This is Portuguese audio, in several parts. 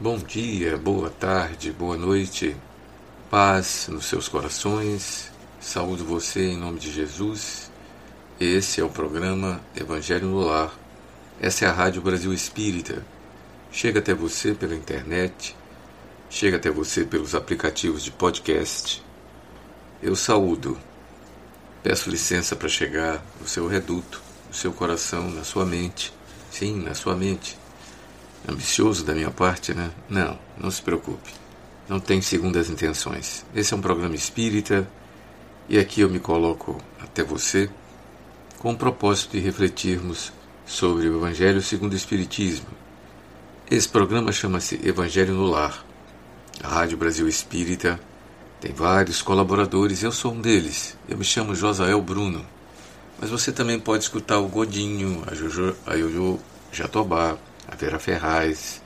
Bom dia, boa tarde, boa noite, paz nos seus corações. Saúdo você em nome de Jesus. Esse é o programa Evangelho no Lar. Essa é a Rádio Brasil Espírita. Chega até você pela internet, chega até você pelos aplicativos de podcast. Eu saúdo. Peço licença para chegar no seu reduto, no seu coração, na sua mente. Sim, na sua mente ambicioso da minha parte, né? Não, não se preocupe. Não tem segundas intenções. Esse é um programa espírita e aqui eu me coloco até você com o propósito de refletirmos sobre o Evangelho segundo o Espiritismo. Esse programa chama-se Evangelho no Lar. A Rádio Brasil Espírita tem vários colaboradores, eu sou um deles. Eu me chamo Josael Bruno. Mas você também pode escutar o Godinho, a Jojo, a Yoyo Jatobá, a Vera Ferraz,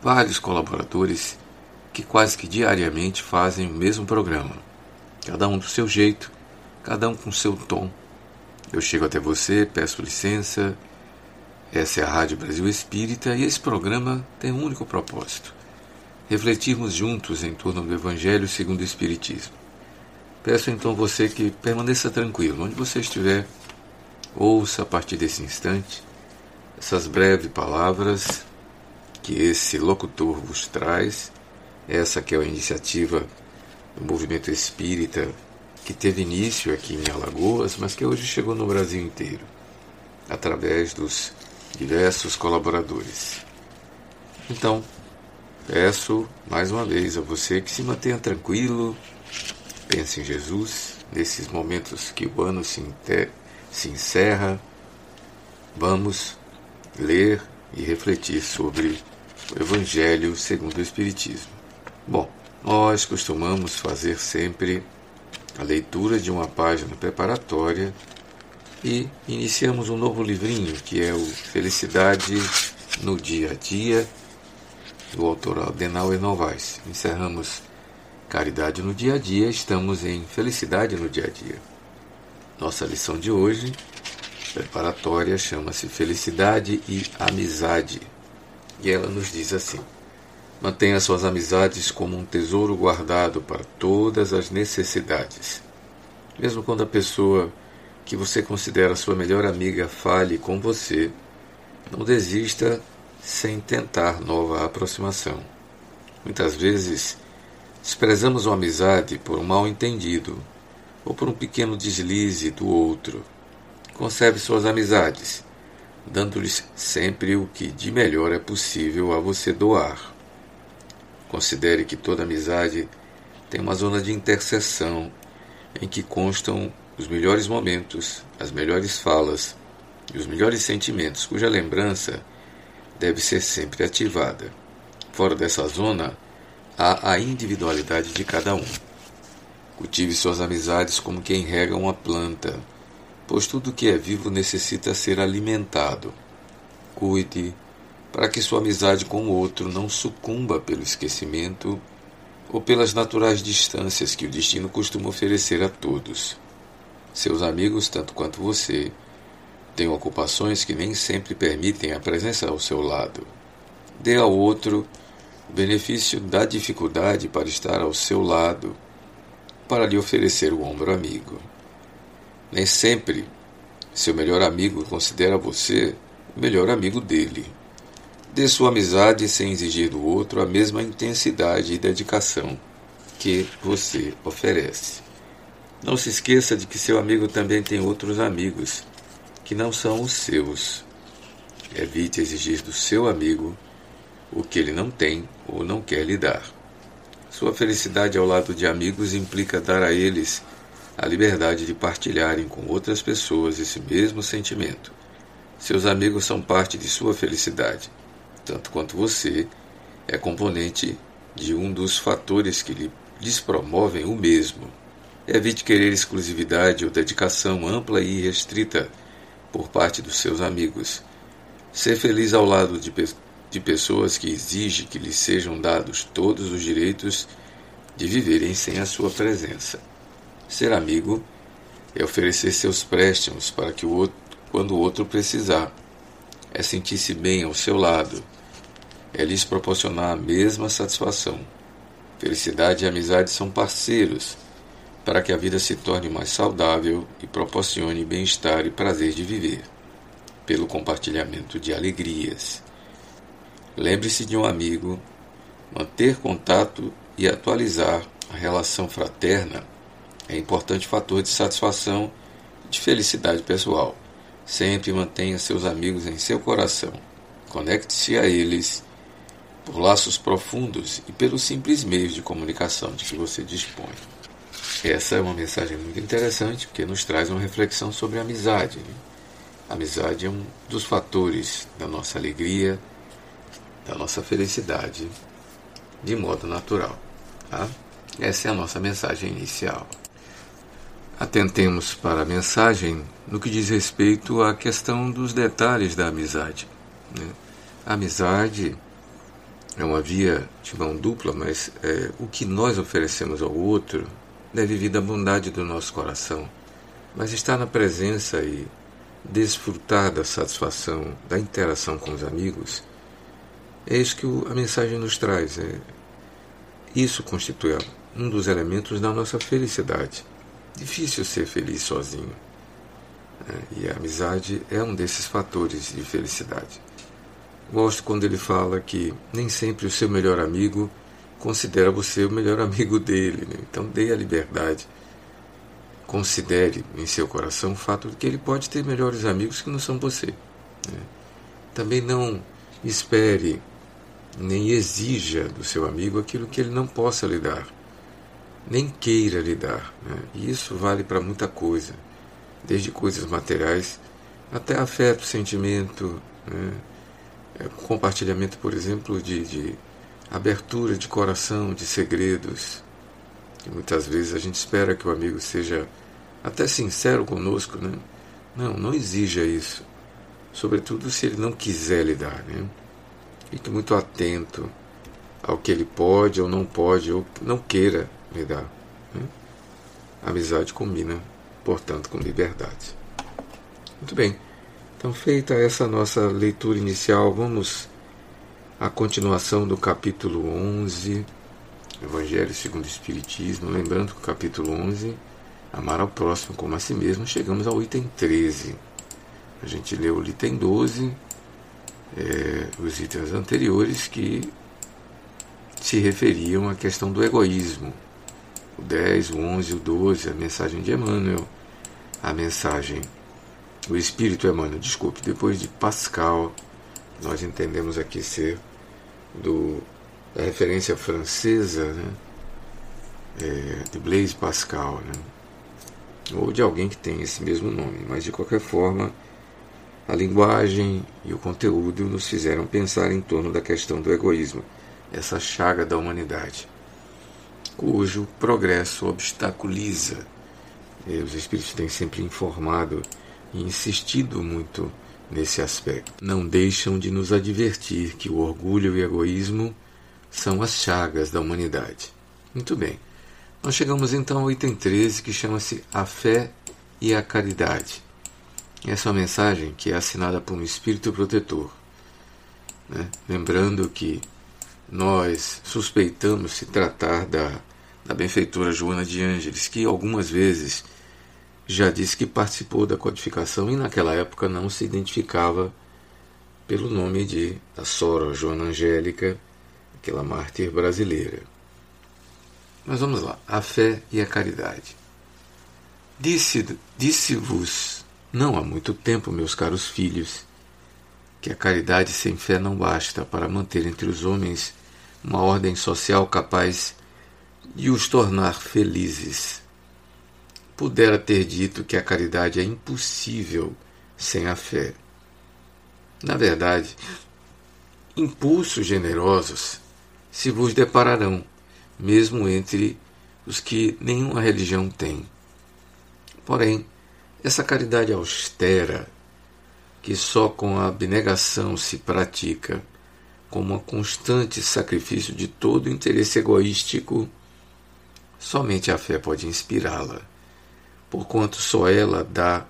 vários colaboradores que quase que diariamente fazem o mesmo programa, cada um do seu jeito, cada um com seu tom. Eu chego até você, peço licença. Essa é a Rádio Brasil Espírita e esse programa tem um único propósito: refletirmos juntos em torno do Evangelho segundo o Espiritismo. Peço então você que permaneça tranquilo, onde você estiver, ouça a partir desse instante essas breves palavras que esse locutor vos traz, essa que é a iniciativa do movimento espírita que teve início aqui em Alagoas, mas que hoje chegou no Brasil inteiro, através dos diversos colaboradores. Então, peço mais uma vez a você que se mantenha tranquilo, pense em Jesus, nesses momentos que o ano se, se encerra. Vamos ler e refletir sobre o Evangelho segundo o Espiritismo. Bom, nós costumamos fazer sempre a leitura de uma página preparatória e iniciamos um novo livrinho que é o Felicidade no Dia a Dia, do autor Adenauer Novaes. Encerramos Caridade no Dia a Dia, estamos em Felicidade no Dia a Dia. Nossa lição de hoje preparatória chama-se Felicidade e Amizade. E ela nos diz assim: Mantenha suas amizades como um tesouro guardado para todas as necessidades. Mesmo quando a pessoa que você considera sua melhor amiga fale com você, não desista sem tentar nova aproximação. Muitas vezes, desprezamos uma amizade por um mal entendido ou por um pequeno deslize do outro Conserve suas amizades, dando-lhes sempre o que de melhor é possível a você doar. Considere que toda amizade tem uma zona de interseção em que constam os melhores momentos, as melhores falas e os melhores sentimentos, cuja lembrança deve ser sempre ativada. Fora dessa zona, há a individualidade de cada um. Cultive suas amizades como quem rega uma planta pois tudo que é vivo necessita ser alimentado. Cuide para que sua amizade com o outro não sucumba pelo esquecimento ou pelas naturais distâncias que o destino costuma oferecer a todos. Seus amigos, tanto quanto você, têm ocupações que nem sempre permitem a presença ao seu lado. Dê ao outro o benefício da dificuldade para estar ao seu lado, para lhe oferecer o ombro amigo. Nem sempre seu melhor amigo considera você o melhor amigo dele. Dê sua amizade sem exigir do outro a mesma intensidade e dedicação que você oferece. Não se esqueça de que seu amigo também tem outros amigos que não são os seus. Evite exigir do seu amigo o que ele não tem ou não quer lhe dar. Sua felicidade ao lado de amigos implica dar a eles a liberdade de partilharem com outras pessoas esse mesmo sentimento. Seus amigos são parte de sua felicidade, tanto quanto você é componente de um dos fatores que lhe despromovem o mesmo. Evite querer exclusividade ou dedicação ampla e restrita por parte dos seus amigos. Ser feliz ao lado de, pe de pessoas que exigem que lhes sejam dados todos os direitos de viverem sem a sua presença. Ser amigo é oferecer seus préstimos para que o outro, quando o outro precisar, é sentir-se bem ao seu lado, é lhes proporcionar a mesma satisfação. Felicidade e amizade são parceiros para que a vida se torne mais saudável e proporcione bem-estar e prazer de viver, pelo compartilhamento de alegrias. Lembre-se de um amigo, manter contato e atualizar a relação fraterna é importante fator de satisfação e de felicidade pessoal. Sempre mantenha seus amigos em seu coração. Conecte-se a eles por laços profundos e pelos simples meios de comunicação de que você dispõe. Essa é uma mensagem muito interessante porque nos traz uma reflexão sobre a amizade. Né? A amizade é um dos fatores da nossa alegria, da nossa felicidade, de modo natural. Tá? Essa é a nossa mensagem inicial. Atentemos para a mensagem no que diz respeito à questão dos detalhes da amizade. Né? A amizade é uma via de mão dupla, mas é, o que nós oferecemos ao outro deve vir da bondade do nosso coração, mas estar na presença e desfrutar da satisfação da interação com os amigos é isso que a mensagem nos traz. É, isso constitui um dos elementos da nossa felicidade. Difícil ser feliz sozinho. É, e a amizade é um desses fatores de felicidade. Gosto quando ele fala que nem sempre o seu melhor amigo considera você o melhor amigo dele. Né? Então dê a liberdade. Considere em seu coração o fato de que ele pode ter melhores amigos que não são você. Né? Também não espere nem exija do seu amigo aquilo que ele não possa lhe dar, nem queira lhe dar. Né? E isso vale para muita coisa, desde coisas materiais até afeto, sentimento, né? É, compartilhamento, por exemplo, de, de abertura de coração, de segredos. E muitas vezes a gente espera que o amigo seja até sincero conosco, né? Não, não exija isso. Sobretudo se ele não quiser lhe dar, né? Fique muito atento ao que ele pode ou não pode ou não queira lhe dar. Né? Amizade combina, portanto, com liberdade. Muito bem. Então, feita essa nossa leitura inicial, vamos a continuação do capítulo 11, Evangelho segundo o Espiritismo. Lembrando que o capítulo 11, Amar ao próximo como a si mesmo, chegamos ao item 13. A gente leu o item 12, é, os itens anteriores que se referiam à questão do egoísmo. O 10, o 11, o 12, a mensagem de Emmanuel, a mensagem, o Espírito Emmanuel, desculpe, depois de Pascal, nós entendemos aqui ser do, da referência francesa né, é, de Blaise Pascal, né, ou de alguém que tem esse mesmo nome, mas de qualquer forma a linguagem e o conteúdo nos fizeram pensar em torno da questão do egoísmo, essa chaga da humanidade, cujo progresso obstaculiza. E os espíritos têm sempre informado e insistido muito nesse aspecto. Não deixam de nos advertir que o orgulho e o egoísmo são as chagas da humanidade. Muito bem. Nós chegamos então ao item 13, que chama-se A Fé e a Caridade. Essa é uma mensagem que é assinada por um espírito protetor. Né? Lembrando que nós suspeitamos se tratar da, da benfeitora Joana de Ângeles, que algumas vezes já disse que participou da codificação e naquela época não se identificava pelo nome de da Sora Joana Angélica, aquela mártir brasileira. Mas vamos lá, a fé e a caridade. Disse-vos, disse não há muito tempo, meus caros filhos, que a caridade sem fé não basta para manter entre os homens uma ordem social capaz de os tornar felizes pudera ter dito que a caridade é impossível sem a fé. Na verdade, impulsos generosos se vos depararão, mesmo entre os que nenhuma religião tem. Porém, essa caridade austera, que só com a abnegação se pratica, como um constante sacrifício de todo interesse egoístico, somente a fé pode inspirá-la porquanto só ela dá,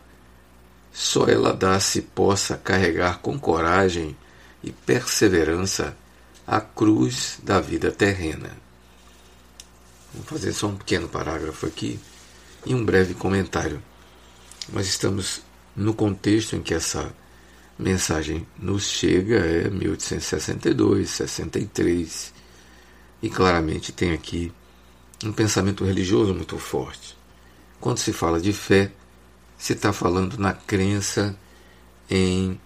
só ela dá se possa carregar com coragem e perseverança a cruz da vida terrena. Vou fazer só um pequeno parágrafo aqui e um breve comentário. Nós estamos no contexto em que essa mensagem nos chega, é 1862, 63, e claramente tem aqui um pensamento religioso muito forte. Quando se fala de fé, se está falando na crença em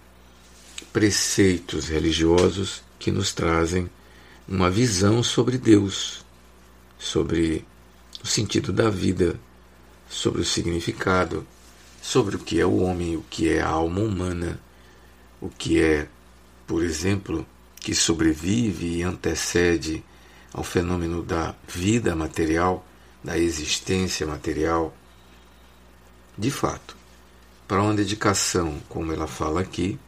preceitos religiosos que nos trazem uma visão sobre Deus, sobre o sentido da vida, sobre o significado, sobre o que é o homem, o que é a alma humana, o que é, por exemplo, que sobrevive e antecede ao fenômeno da vida material, da existência material. De fato, para uma dedicação, como ela fala aqui,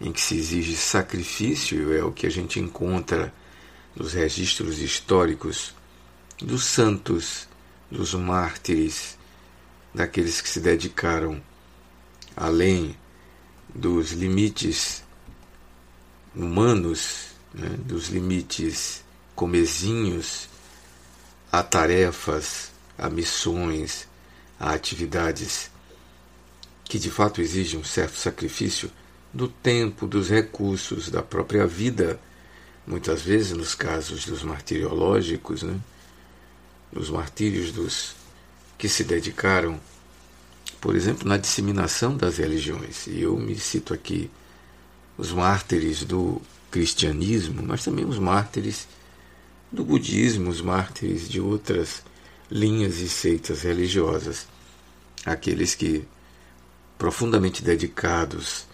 em que se exige sacrifício, é o que a gente encontra nos registros históricos dos santos, dos mártires, daqueles que se dedicaram além dos limites humanos, né, dos limites comezinhos, a tarefas, a missões, a atividades que de fato exigem um certo sacrifício do tempo, dos recursos, da própria vida, muitas vezes nos casos dos martiriológicos, né? dos martírios dos que se dedicaram, por exemplo, na disseminação das religiões. E eu me cito aqui os mártires do cristianismo, mas também os mártires do budismo, os mártires de outras linhas e seitas religiosas, aqueles que, profundamente dedicados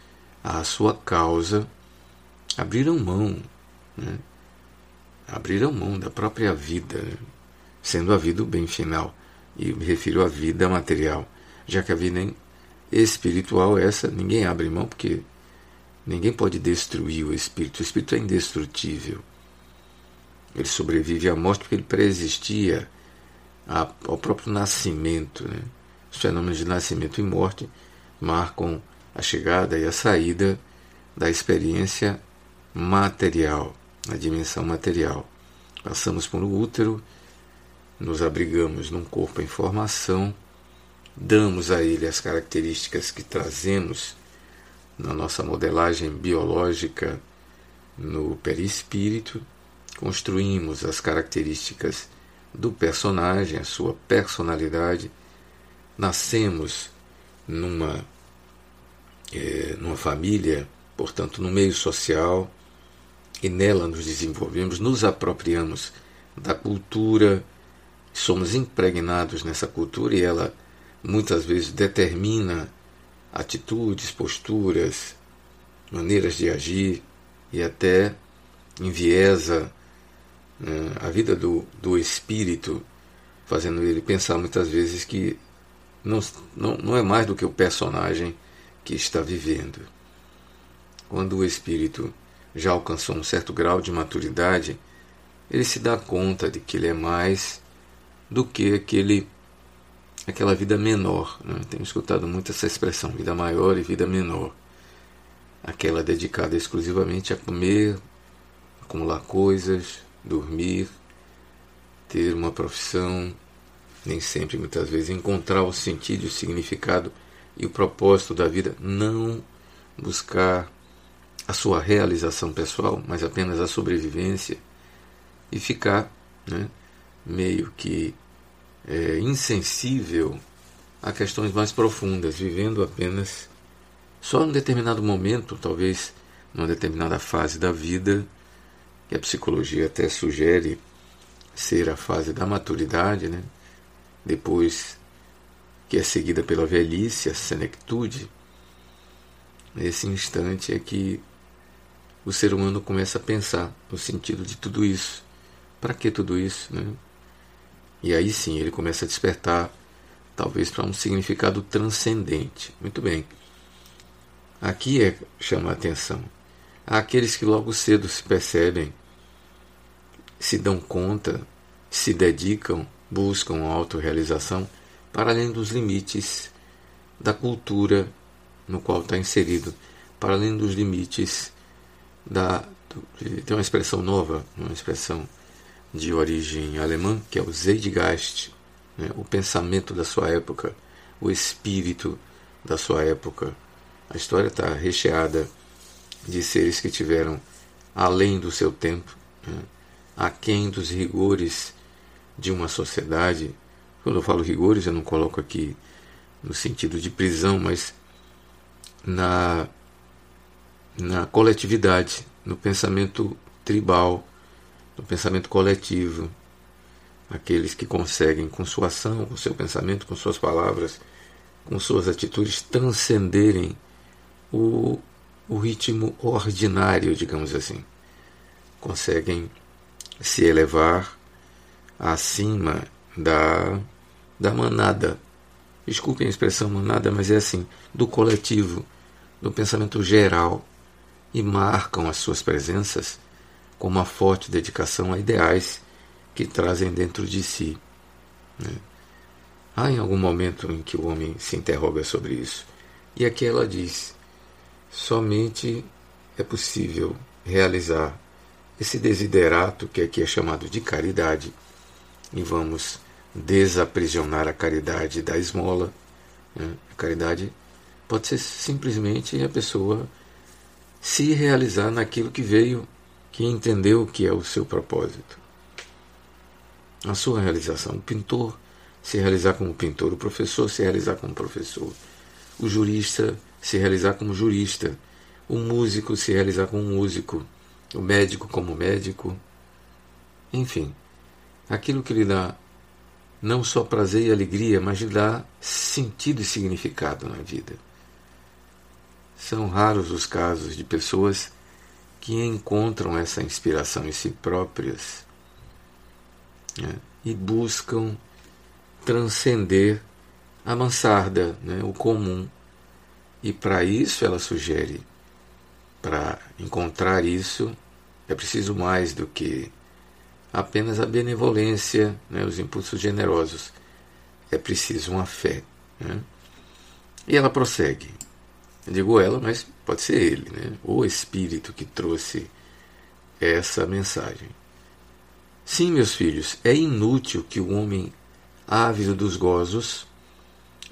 à sua causa, abriram mão, né? abriram mão da própria vida, né? sendo a vida o bem final, e me refiro à vida material, já que a vida espiritual, essa ninguém abre mão, porque ninguém pode destruir o espírito, o espírito é indestrutível. Ele sobrevive à morte porque ele preexistia ao próprio nascimento. Né? Os fenômenos de nascimento e morte marcam a chegada e a saída da experiência material, na dimensão material. Passamos por um útero, nos abrigamos num corpo em formação, damos a ele as características que trazemos na nossa modelagem biológica no perispírito construímos as características do personagem, a sua personalidade, nascemos numa, é, numa família, portanto, no meio social, e nela nos desenvolvemos, nos apropriamos da cultura, somos impregnados nessa cultura e ela muitas vezes determina atitudes, posturas, maneiras de agir e até enviesa né, a vida do, do espírito, fazendo ele pensar muitas vezes que não, não, não é mais do que o personagem que está vivendo. Quando o espírito já alcançou um certo grau de maturidade, ele se dá conta de que ele é mais do que aquele aquela vida menor. Né? Tenho escutado muito essa expressão, vida maior e vida menor. Aquela dedicada exclusivamente a comer, acumular coisas, dormir, ter uma profissão, nem sempre, muitas vezes, encontrar o sentido, o significado e o propósito da vida, não buscar a sua realização pessoal, mas apenas a sobrevivência e ficar né, meio que é, insensível a questões mais profundas, vivendo apenas só em determinado momento, talvez numa determinada fase da vida, que a psicologia até sugere ser a fase da maturidade, né? depois que é seguida pela velhice, a senectude, nesse instante é que o ser humano começa a pensar no sentido de tudo isso. Para que tudo isso? Né? E aí sim ele começa a despertar, talvez para um significado transcendente. Muito bem. Aqui é chama a atenção. Há aqueles que logo cedo se percebem se dão conta, se dedicam, buscam a autorrealização para além dos limites da cultura no qual está inserido, para além dos limites da tem uma expressão nova, uma expressão de origem alemã, que é o Zeitgeist, né? o pensamento da sua época, o espírito da sua época. A história está recheada de seres que tiveram além do seu tempo, né? Aquém dos rigores de uma sociedade. Quando eu falo rigores, eu não coloco aqui no sentido de prisão, mas na, na coletividade, no pensamento tribal, no pensamento coletivo. Aqueles que conseguem, com sua ação, com seu pensamento, com suas palavras, com suas atitudes, transcenderem o, o ritmo ordinário, digamos assim. Conseguem se elevar acima da, da manada. Desculpem a expressão manada, mas é assim, do coletivo, do pensamento geral, e marcam as suas presenças com uma forte dedicação a ideais que trazem dentro de si. Né? Há em algum momento em que o homem se interroga sobre isso, e aqui ela diz: somente é possível realizar esse desiderato que aqui é chamado de caridade, e vamos desaprisionar a caridade da esmola. Né? A caridade pode ser simplesmente a pessoa se realizar naquilo que veio, que entendeu que é o seu propósito. A sua realização. O pintor se realizar como pintor, o professor se realizar como professor, o jurista se realizar como jurista, o músico se realizar como músico, o médico como médico. Enfim, aquilo que lhe dá não só prazer e alegria, mas lhe dá sentido e significado na vida. São raros os casos de pessoas que encontram essa inspiração em si próprias né, e buscam transcender a mansarda, né, o comum. E para isso ela sugere, para encontrar isso, é preciso mais do que apenas a benevolência, né, os impulsos generosos. É preciso uma fé. Né? E ela prossegue. Eu digo ela, mas pode ser ele, né? o Espírito que trouxe essa mensagem. Sim, meus filhos, é inútil que o homem ávido dos gozos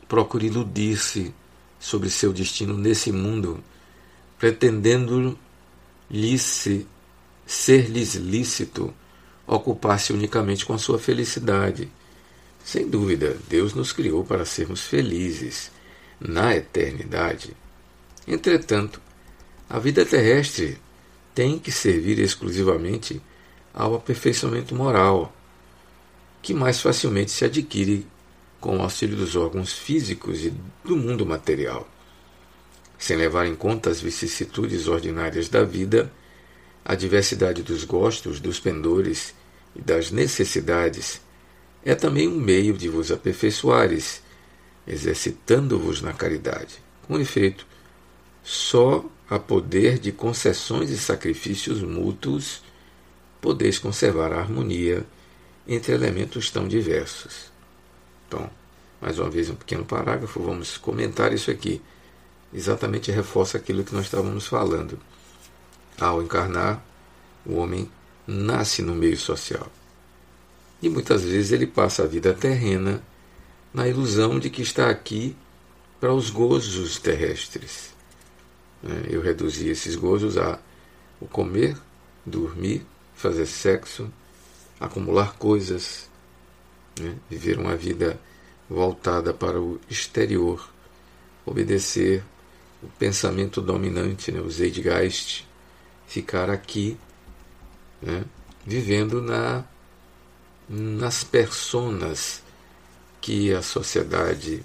procure iludir-se sobre seu destino nesse mundo, pretendendo-lhes ser-lhes lícito ocupar-se unicamente com a sua felicidade. Sem dúvida, Deus nos criou para sermos felizes na eternidade. Entretanto, a vida terrestre tem que servir exclusivamente ao aperfeiçoamento moral, que mais facilmente se adquire com o auxílio dos órgãos físicos e do mundo material. Sem levar em conta as vicissitudes ordinárias da vida, a diversidade dos gostos, dos pendores e das necessidades é também um meio de vos aperfeiçoares, exercitando-vos na caridade. Com efeito, só a poder de concessões e sacrifícios mútuos podeis conservar a harmonia entre elementos tão diversos. Então, mais uma vez um pequeno parágrafo, vamos comentar isso aqui. Exatamente reforça aquilo que nós estávamos falando. Ao encarnar, o homem nasce no meio social. E muitas vezes ele passa a vida terrena na ilusão de que está aqui para os gozos terrestres. Né? Eu reduzi esses gozos a o comer, dormir, fazer sexo, acumular coisas, né? viver uma vida voltada para o exterior, obedecer o pensamento dominante, né? o Zeitgeist, ficar aqui, né? vivendo na, nas personas que a sociedade,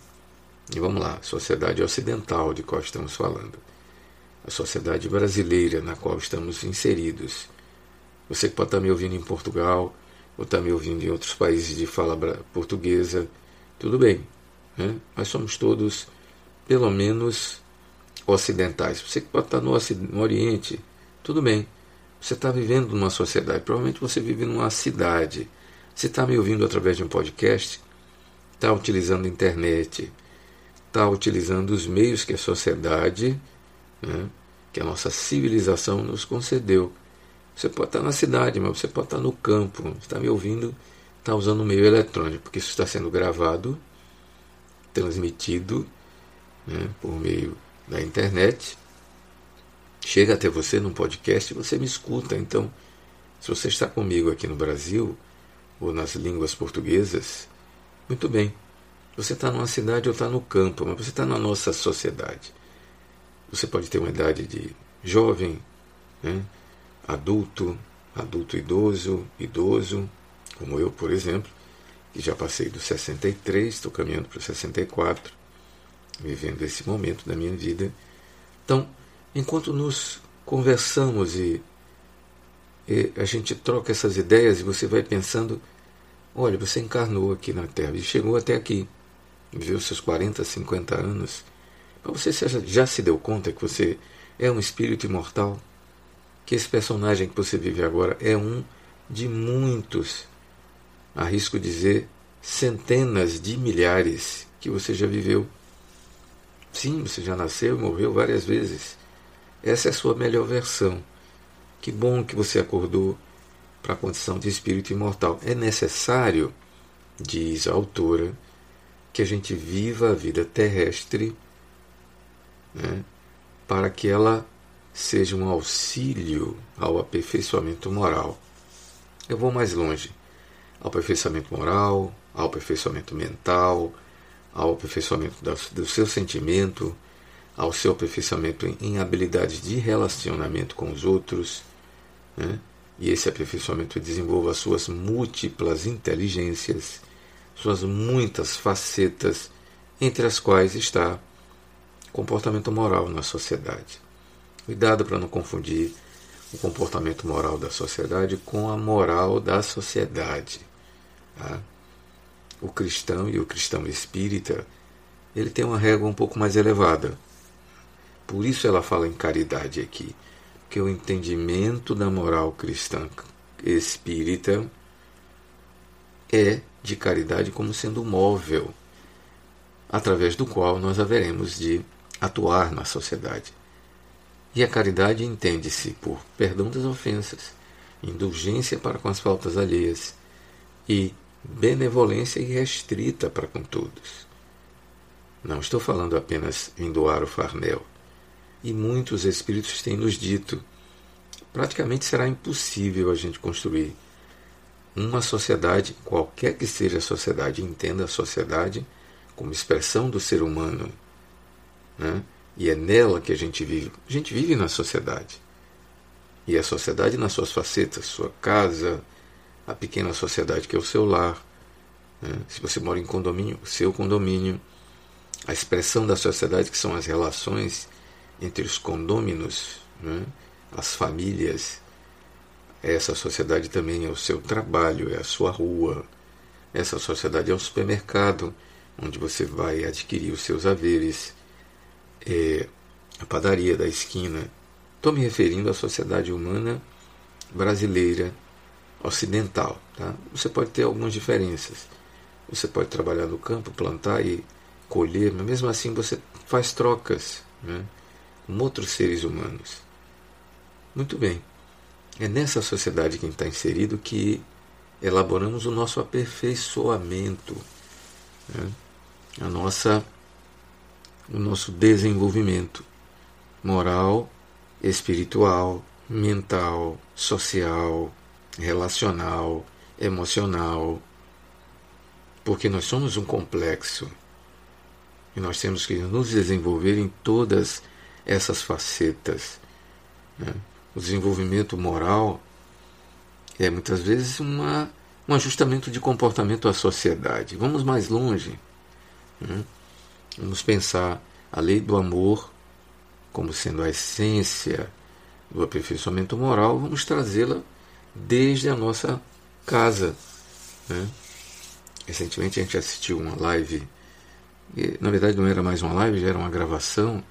e vamos lá, sociedade ocidental de qual estamos falando, a sociedade brasileira na qual estamos inseridos. Você que pode estar me ouvindo em Portugal, ou está me ouvindo em outros países de fala portuguesa, tudo bem. Né? Nós somos todos, pelo menos, ocidentais. Você que pode estar no, no Oriente, tudo bem. Você está vivendo numa sociedade, provavelmente você vive numa cidade. Você está me ouvindo através de um podcast, está utilizando a internet, está utilizando os meios que a sociedade né, que a nossa civilização nos concedeu. Você pode estar na cidade, mas você pode estar no campo. Está me ouvindo, está usando o meio eletrônico, porque isso está sendo gravado, transmitido né, por meio da internet. Chega até você num podcast e você me escuta. Então, se você está comigo aqui no Brasil, ou nas línguas portuguesas, muito bem. Você está numa cidade ou está no campo, mas você está na nossa sociedade. Você pode ter uma idade de jovem, né? adulto, adulto idoso, idoso, como eu, por exemplo, que já passei dos 63, estou caminhando para os 64, vivendo esse momento da minha vida. Então, enquanto nos conversamos e, e a gente troca essas ideias e você vai pensando, olha, você encarnou aqui na Terra e chegou até aqui viveu seus 40, 50 anos, mas você já se deu conta que você é um espírito imortal? Que esse personagem que você vive agora é um de muitos, arrisco dizer, centenas de milhares que você já viveu. Sim, você já nasceu e morreu várias vezes. Essa é a sua melhor versão. Que bom que você acordou para a condição de espírito imortal. É necessário, diz a autora, que a gente viva a vida terrestre né, para que ela seja um auxílio ao aperfeiçoamento moral. Eu vou mais longe. Ao aperfeiçoamento moral, ao aperfeiçoamento mental, ao aperfeiçoamento do seu sentimento, ao seu aperfeiçoamento em habilidades de relacionamento com os outros, né? e esse aperfeiçoamento desenvolva as suas múltiplas inteligências suas muitas facetas, entre as quais está comportamento moral na sociedade. Cuidado para não confundir o comportamento moral da sociedade com a moral da sociedade. Tá? O cristão e o cristão espírita ele tem uma régua um pouco mais elevada. Por isso ela fala em caridade aqui, que o entendimento da moral cristã espírita é de caridade como sendo móvel através do qual nós haveremos de atuar na sociedade. E a caridade entende-se por perdão das ofensas, indulgência para com as faltas alheias e benevolência irrestrita para com todos. Não estou falando apenas em doar o farnel. E muitos espíritos têm nos dito: praticamente será impossível a gente construir uma sociedade, qualquer que seja a sociedade, entenda a sociedade como expressão do ser humano. Né? E é nela que a gente vive. A gente vive na sociedade. E a sociedade nas suas facetas, sua casa, a pequena sociedade que é o seu lar. Né? Se você mora em condomínio, o seu condomínio. A expressão da sociedade que são as relações entre os condôminos, né? as famílias, essa sociedade também é o seu trabalho, é a sua rua. Essa sociedade é o supermercado, onde você vai adquirir os seus haveres. É a padaria da esquina. Estou me referindo à sociedade humana brasileira ocidental. Tá? Você pode ter algumas diferenças. Você pode trabalhar no campo, plantar e colher, mas mesmo assim você faz trocas né, com outros seres humanos. Muito bem. É nessa sociedade que está inserido que elaboramos o nosso aperfeiçoamento, né? a nossa, o nosso desenvolvimento moral, espiritual, mental, social, relacional, emocional, porque nós somos um complexo e nós temos que nos desenvolver em todas essas facetas. Né? o desenvolvimento moral é muitas vezes uma, um ajustamento de comportamento à sociedade. Vamos mais longe. Né? Vamos pensar a lei do amor como sendo a essência do aperfeiçoamento moral, vamos trazê-la desde a nossa casa. Né? Recentemente a gente assistiu uma live, e, na verdade não era mais uma live, já era uma gravação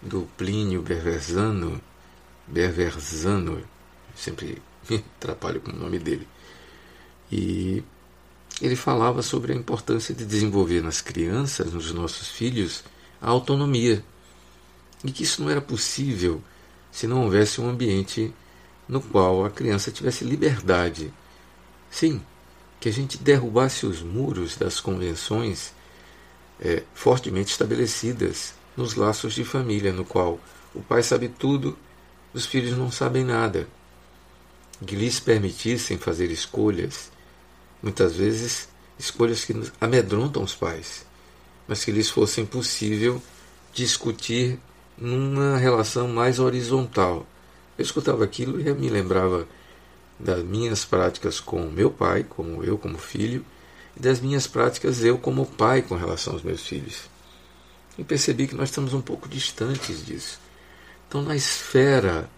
do Plínio Berversano, Berversano, sempre me atrapalho com o nome dele. E ele falava sobre a importância de desenvolver nas crianças, nos nossos filhos, a autonomia. E que isso não era possível se não houvesse um ambiente no qual a criança tivesse liberdade. Sim, que a gente derrubasse os muros das convenções é, fortemente estabelecidas nos laços de família, no qual o pai sabe tudo, os filhos não sabem nada. Que lhes permitissem fazer escolhas, muitas vezes escolhas que amedrontam os pais, mas que lhes fosse possível discutir numa relação mais horizontal. Eu escutava aquilo e me lembrava das minhas práticas com meu pai, como eu como filho, e das minhas práticas eu como pai com relação aos meus filhos. E percebi que nós estamos um pouco distantes disso. Então, na esfera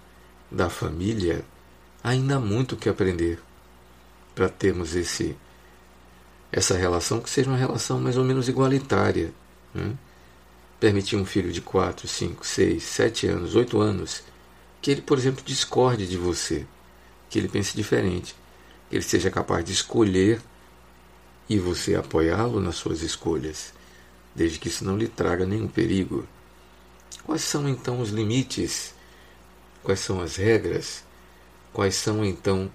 da família, ainda há muito o que aprender para termos esse essa relação que seja uma relação mais ou menos igualitária. Né? Permitir um filho de 4, 5, 6, 7 anos, 8 anos, que ele, por exemplo, discorde de você, que ele pense diferente, que ele seja capaz de escolher e você apoiá-lo nas suas escolhas, desde que isso não lhe traga nenhum perigo. Quais são então os limites? Quais são as regras? Quais são então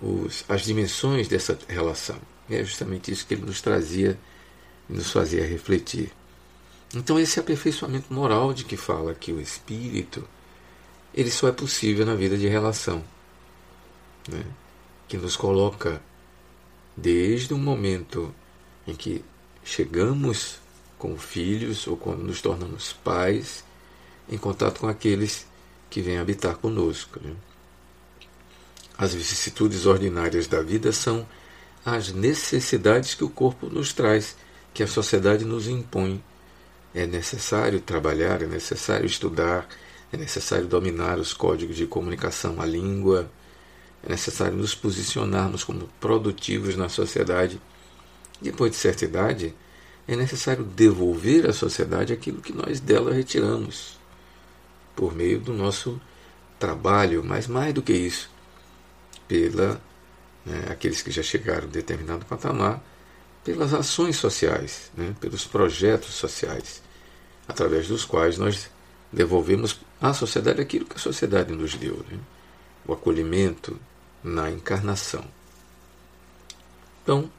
os, as dimensões dessa relação? E é justamente isso que ele nos trazia e nos fazia refletir. Então esse aperfeiçoamento moral de que fala aqui o Espírito, ele só é possível na vida de relação, né? que nos coloca desde o momento em que chegamos com filhos ou quando nos tornamos pais, em contato com aqueles que vêm habitar conosco. Né? As vicissitudes ordinárias da vida são as necessidades que o corpo nos traz, que a sociedade nos impõe. É necessário trabalhar, é necessário estudar, é necessário dominar os códigos de comunicação, a língua, é necessário nos posicionarmos como produtivos na sociedade. Depois de certa idade, é necessário devolver à sociedade aquilo que nós dela retiramos, por meio do nosso trabalho, mas mais do que isso, pela né, aqueles que já chegaram a determinado patamar, pelas ações sociais, né, pelos projetos sociais, através dos quais nós devolvemos à sociedade aquilo que a sociedade nos deu, né, o acolhimento na encarnação. Então,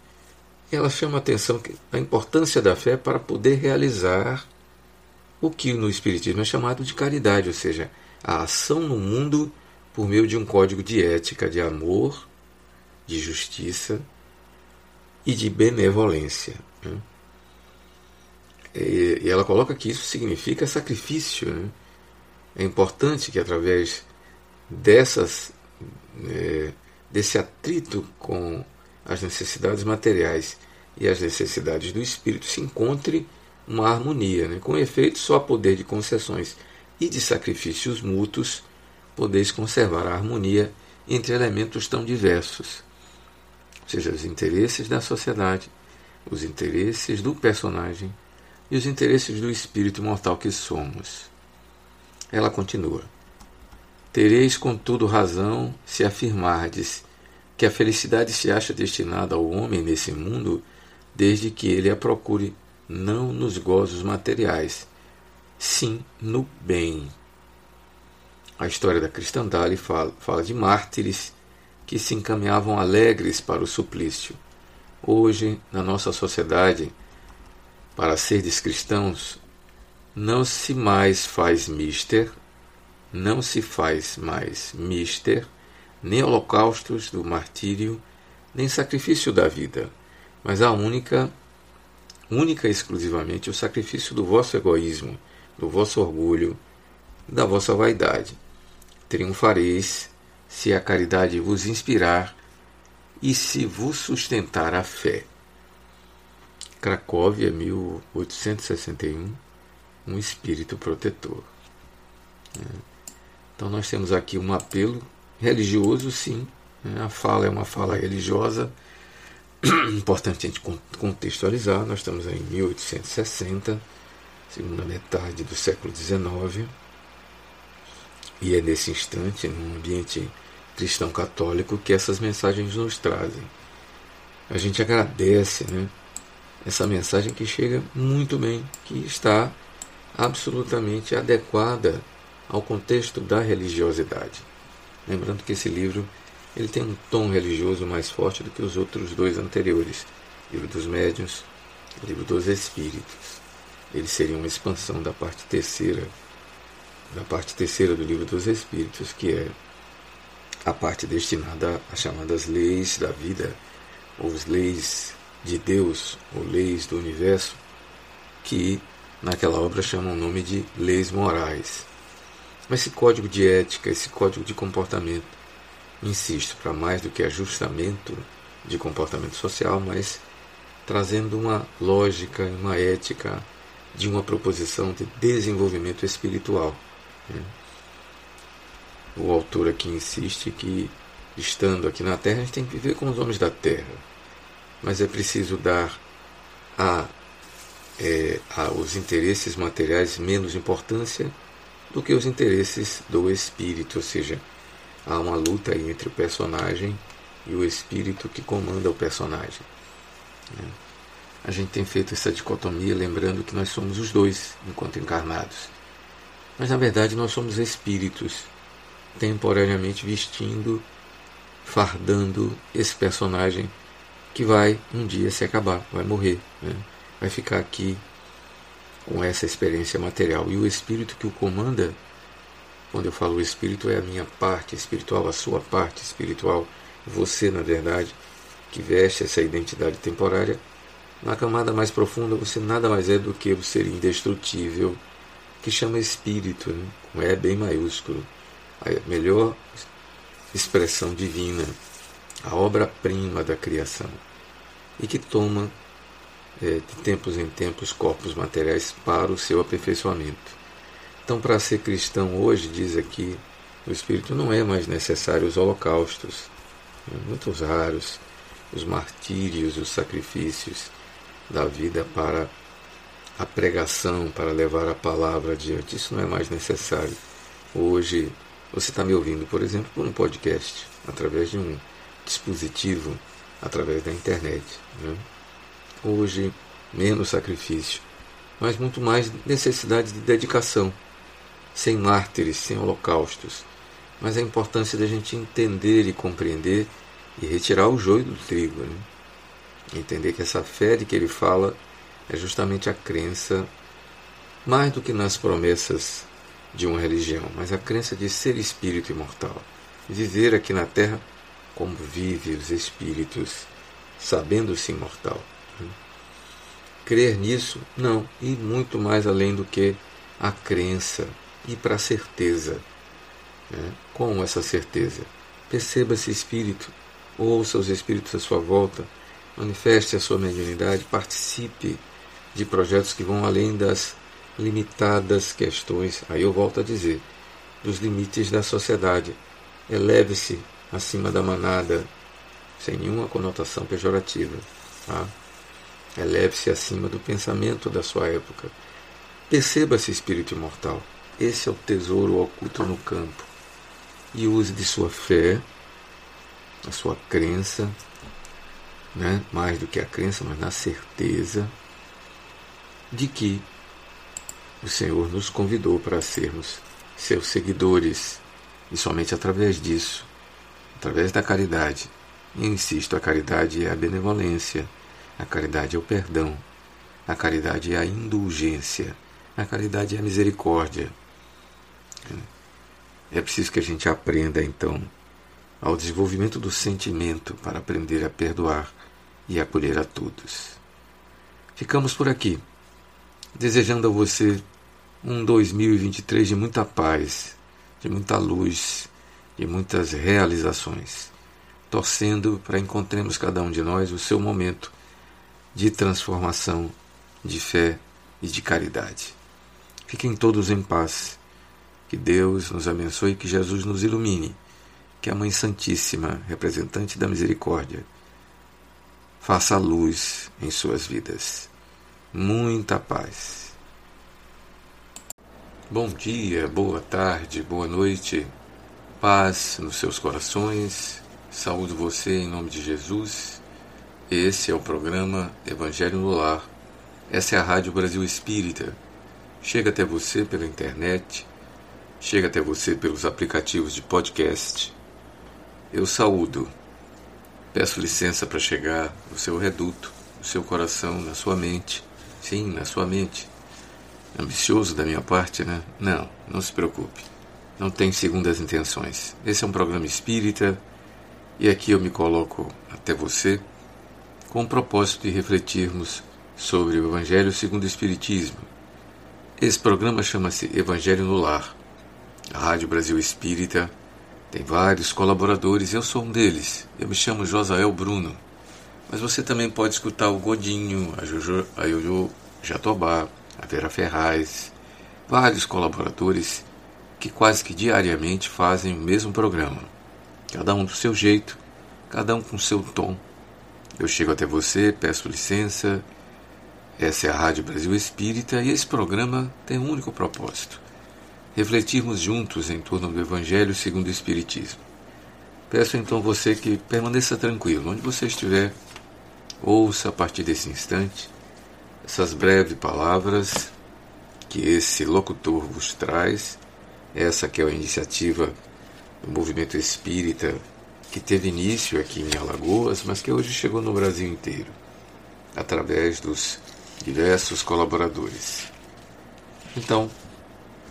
ela chama a atenção a importância da fé para poder realizar o que no Espiritismo é chamado de caridade, ou seja, a ação no mundo por meio de um código de ética, de amor de justiça e de benevolência. Né? E, ela coloca que isso significa sacrifício. Né? É importante que através dessas, é, desse atrito com as necessidades materiais e as necessidades do espírito se encontre uma harmonia. Né? Com efeito, só poder de concessões e de sacrifícios mútuos podeis conservar a harmonia entre elementos tão diversos seja, os interesses da sociedade, os interesses do personagem e os interesses do espírito mortal que somos. Ela continua: Tereis, contudo, razão se afirmardes que a felicidade se acha destinada ao homem nesse mundo desde que ele a procure não nos gozos materiais, sim no bem. A história da cristandade fala, fala de mártires que se encaminhavam alegres para o suplício. Hoje, na nossa sociedade, para seres cristãos, não se mais faz mister, não se faz mais mister, nem holocaustos do martírio, nem sacrifício da vida, mas a única, única e exclusivamente o sacrifício do vosso egoísmo, do vosso orgulho, da vossa vaidade. Triunfareis se a caridade vos inspirar e se vos sustentar a fé. Cracóvia, 1861, um espírito protetor. É. Então nós temos aqui um apelo religioso, sim. Né? A fala é uma fala religiosa. Importante a gente contextualizar. Nós estamos em 1860, segunda metade do século XIX. E é nesse instante, num ambiente cristão católico, que essas mensagens nos trazem. A gente agradece né, essa mensagem que chega muito bem, que está absolutamente adequada ao contexto da religiosidade. Lembrando que esse livro ele tem um tom religioso mais forte do que os outros dois anteriores, Livro dos Médiuns, Livro dos Espíritos. Ele seria uma expansão da parte terceira, da parte terceira do Livro dos Espíritos, que é a parte destinada às chamadas leis da vida, ou as leis de Deus, ou leis do universo, que naquela obra chamam o nome de leis morais. Mas esse código de ética, esse código de comportamento, insisto, para mais do que ajustamento de comportamento social, mas trazendo uma lógica, uma ética de uma proposição de desenvolvimento espiritual. Né? O autor aqui insiste que, estando aqui na Terra, a gente tem que viver com os homens da Terra, mas é preciso dar a, é, aos interesses materiais menos importância do que os interesses do espírito, ou seja, há uma luta entre o personagem e o espírito que comanda o personagem. Né? A gente tem feito essa dicotomia lembrando que nós somos os dois enquanto encarnados. Mas na verdade nós somos espíritos temporariamente vestindo, fardando esse personagem que vai um dia se acabar, vai morrer, né? vai ficar aqui com essa experiência material. E o espírito que o comanda, quando eu falo espírito, é a minha parte espiritual, a sua parte espiritual, você, na verdade, que veste essa identidade temporária. Na camada mais profunda, você nada mais é do que o ser indestrutível, que chama espírito, né? com E bem maiúsculo, a melhor expressão divina, a obra-prima da criação, e que toma de tempos em tempos corpos materiais para o seu aperfeiçoamento. Então, para ser cristão hoje, diz aqui o Espírito, não é mais necessário os holocaustos, né, muitos raros, os martírios, os sacrifícios da vida para a pregação, para levar a palavra adiante. Isso não é mais necessário. Hoje, você está me ouvindo, por exemplo, por um podcast, através de um dispositivo, através da internet. Né? Hoje, menos sacrifício, mas muito mais necessidade de dedicação, sem mártires, sem holocaustos. Mas a importância da gente entender e compreender e retirar o joio do trigo. Né? Entender que essa fé de que ele fala é justamente a crença, mais do que nas promessas de uma religião, mas a crença de ser espírito imortal. Viver aqui na Terra como vive os espíritos, sabendo-se imortal. Crer nisso, não, e muito mais além do que a crença, e para a certeza. Né? Essa certeza? Perceba-se espírito, ouça os espíritos à sua volta, manifeste a sua mediunidade, participe de projetos que vão além das limitadas questões, aí eu volto a dizer, dos limites da sociedade. Eleve-se acima da manada, sem nenhuma conotação pejorativa. Tá? Eleve-se acima do pensamento da sua época. Perceba-se espírito imortal. Esse é o tesouro oculto no campo. E use de sua fé, a sua crença, né? mais do que a crença, mas na certeza de que o Senhor nos convidou para sermos seus seguidores e somente através disso, através da caridade. E insisto, a caridade é a benevolência a caridade é o perdão. A caridade é a indulgência. A caridade é a misericórdia. É preciso que a gente aprenda, então, ao desenvolvimento do sentimento para aprender a perdoar e acolher a todos. Ficamos por aqui, desejando a você um 2023 de muita paz, de muita luz, de muitas realizações, torcendo para encontremos cada um de nós o seu momento de transformação, de fé e de caridade. Fiquem todos em paz. Que Deus nos abençoe e que Jesus nos ilumine. Que a Mãe Santíssima, representante da misericórdia, faça luz em suas vidas. Muita paz. Bom dia, boa tarde, boa noite. Paz nos seus corações. Saúdo você em nome de Jesus esse é o programa Evangelho no Lar. Essa é a Rádio Brasil Espírita. Chega até você pela internet, chega até você pelos aplicativos de podcast eu saúdo. Peço licença para chegar no seu reduto, no seu coração, na sua mente. Sim, na sua mente. Ambicioso da minha parte, né? Não, não se preocupe. Não tem segundas intenções. Esse é um programa espírita e aqui eu me coloco até você com o propósito de refletirmos sobre o Evangelho segundo o Espiritismo. Esse programa chama-se Evangelho no Lar. A Rádio Brasil Espírita tem vários colaboradores, eu sou um deles. Eu me chamo Josael Bruno. Mas você também pode escutar o Godinho, a Jojo, a Yoyo Jatobá, a Vera Ferraz, vários colaboradores que quase que diariamente fazem o mesmo programa. Cada um do seu jeito, cada um com seu tom. Eu chego até você, peço licença. Essa é a Rádio Brasil Espírita e esse programa tem um único propósito refletirmos juntos em torno do Evangelho segundo o Espiritismo. Peço então você que permaneça tranquilo, onde você estiver, ouça a partir desse instante essas breves palavras que esse locutor vos traz, essa que é a iniciativa do movimento espírita que teve início aqui em Alagoas, mas que hoje chegou no Brasil inteiro, através dos diversos colaboradores. Então,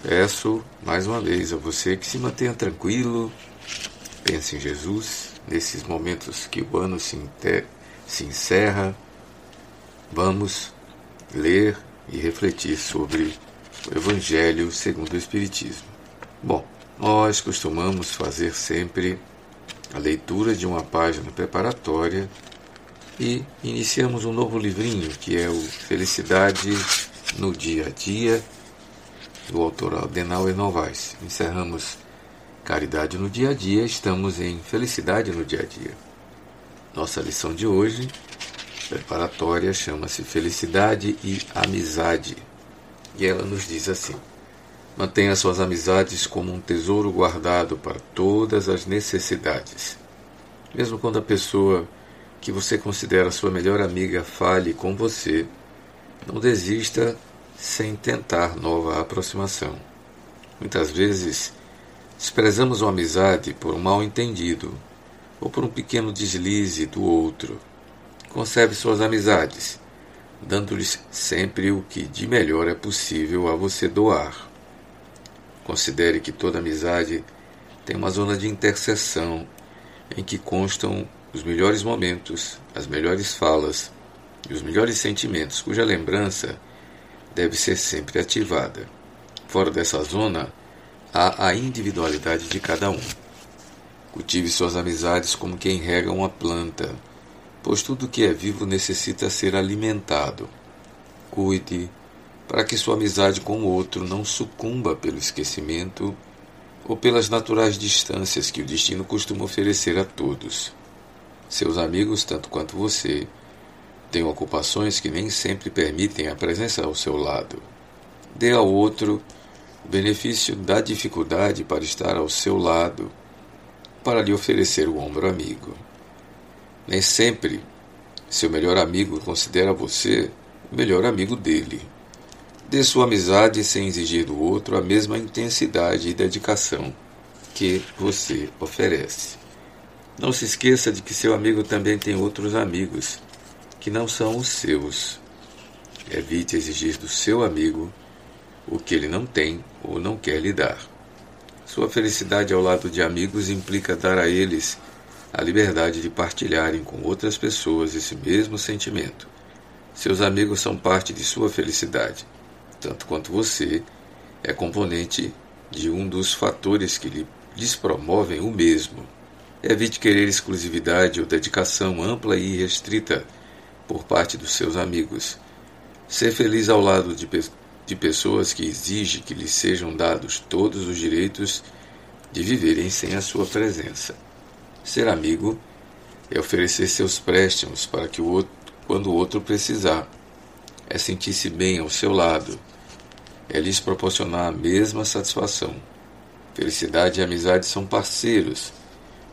Peço mais uma vez a você que se mantenha tranquilo, pense em Jesus nesses momentos que o ano se, se encerra. Vamos ler e refletir sobre o Evangelho segundo o Espiritismo. Bom, nós costumamos fazer sempre a leitura de uma página preparatória e iniciamos um novo livrinho que é o Felicidade no Dia a Dia do autor Adenauer Novaes. Encerramos Caridade no Dia a Dia, estamos em Felicidade no Dia a Dia. Nossa lição de hoje, preparatória, chama-se Felicidade e Amizade. E ela nos diz assim: Mantenha suas amizades como um tesouro guardado para todas as necessidades. Mesmo quando a pessoa que você considera sua melhor amiga fale com você, não desista sem tentar nova aproximação. Muitas vezes, desprezamos uma amizade por um mal entendido ou por um pequeno deslize do outro. Conserve suas amizades, dando-lhes sempre o que de melhor é possível a você doar. Considere que toda amizade tem uma zona de interseção em que constam os melhores momentos, as melhores falas e os melhores sentimentos, cuja lembrança deve ser sempre ativada. Fora dessa zona, há a individualidade de cada um. Cultive suas amizades como quem rega uma planta, pois tudo que é vivo necessita ser alimentado. Cuide para que sua amizade com o outro não sucumba pelo esquecimento ou pelas naturais distâncias que o destino costuma oferecer a todos. Seus amigos, tanto quanto você, tem ocupações que nem sempre permitem a presença ao seu lado. Dê ao outro o benefício da dificuldade para estar ao seu lado, para lhe oferecer o ombro amigo. Nem sempre seu melhor amigo considera você o melhor amigo dele. Dê sua amizade sem exigir do outro a mesma intensidade e dedicação que você oferece. Não se esqueça de que seu amigo também tem outros amigos que não são os seus. Evite exigir do seu amigo o que ele não tem ou não quer lhe dar. Sua felicidade ao lado de amigos implica dar a eles a liberdade de partilharem com outras pessoas esse mesmo sentimento. Seus amigos são parte de sua felicidade, tanto quanto você é componente de um dos fatores que lhe, lhes promovem o mesmo. Evite querer exclusividade ou dedicação ampla e restrita por parte dos seus amigos. Ser feliz ao lado de, de pessoas que exigem que lhes sejam dados todos os direitos de viverem sem a sua presença. Ser amigo é oferecer seus préstimos para que o outro, quando o outro precisar, é sentir-se bem ao seu lado, é lhes proporcionar a mesma satisfação. Felicidade e amizade são parceiros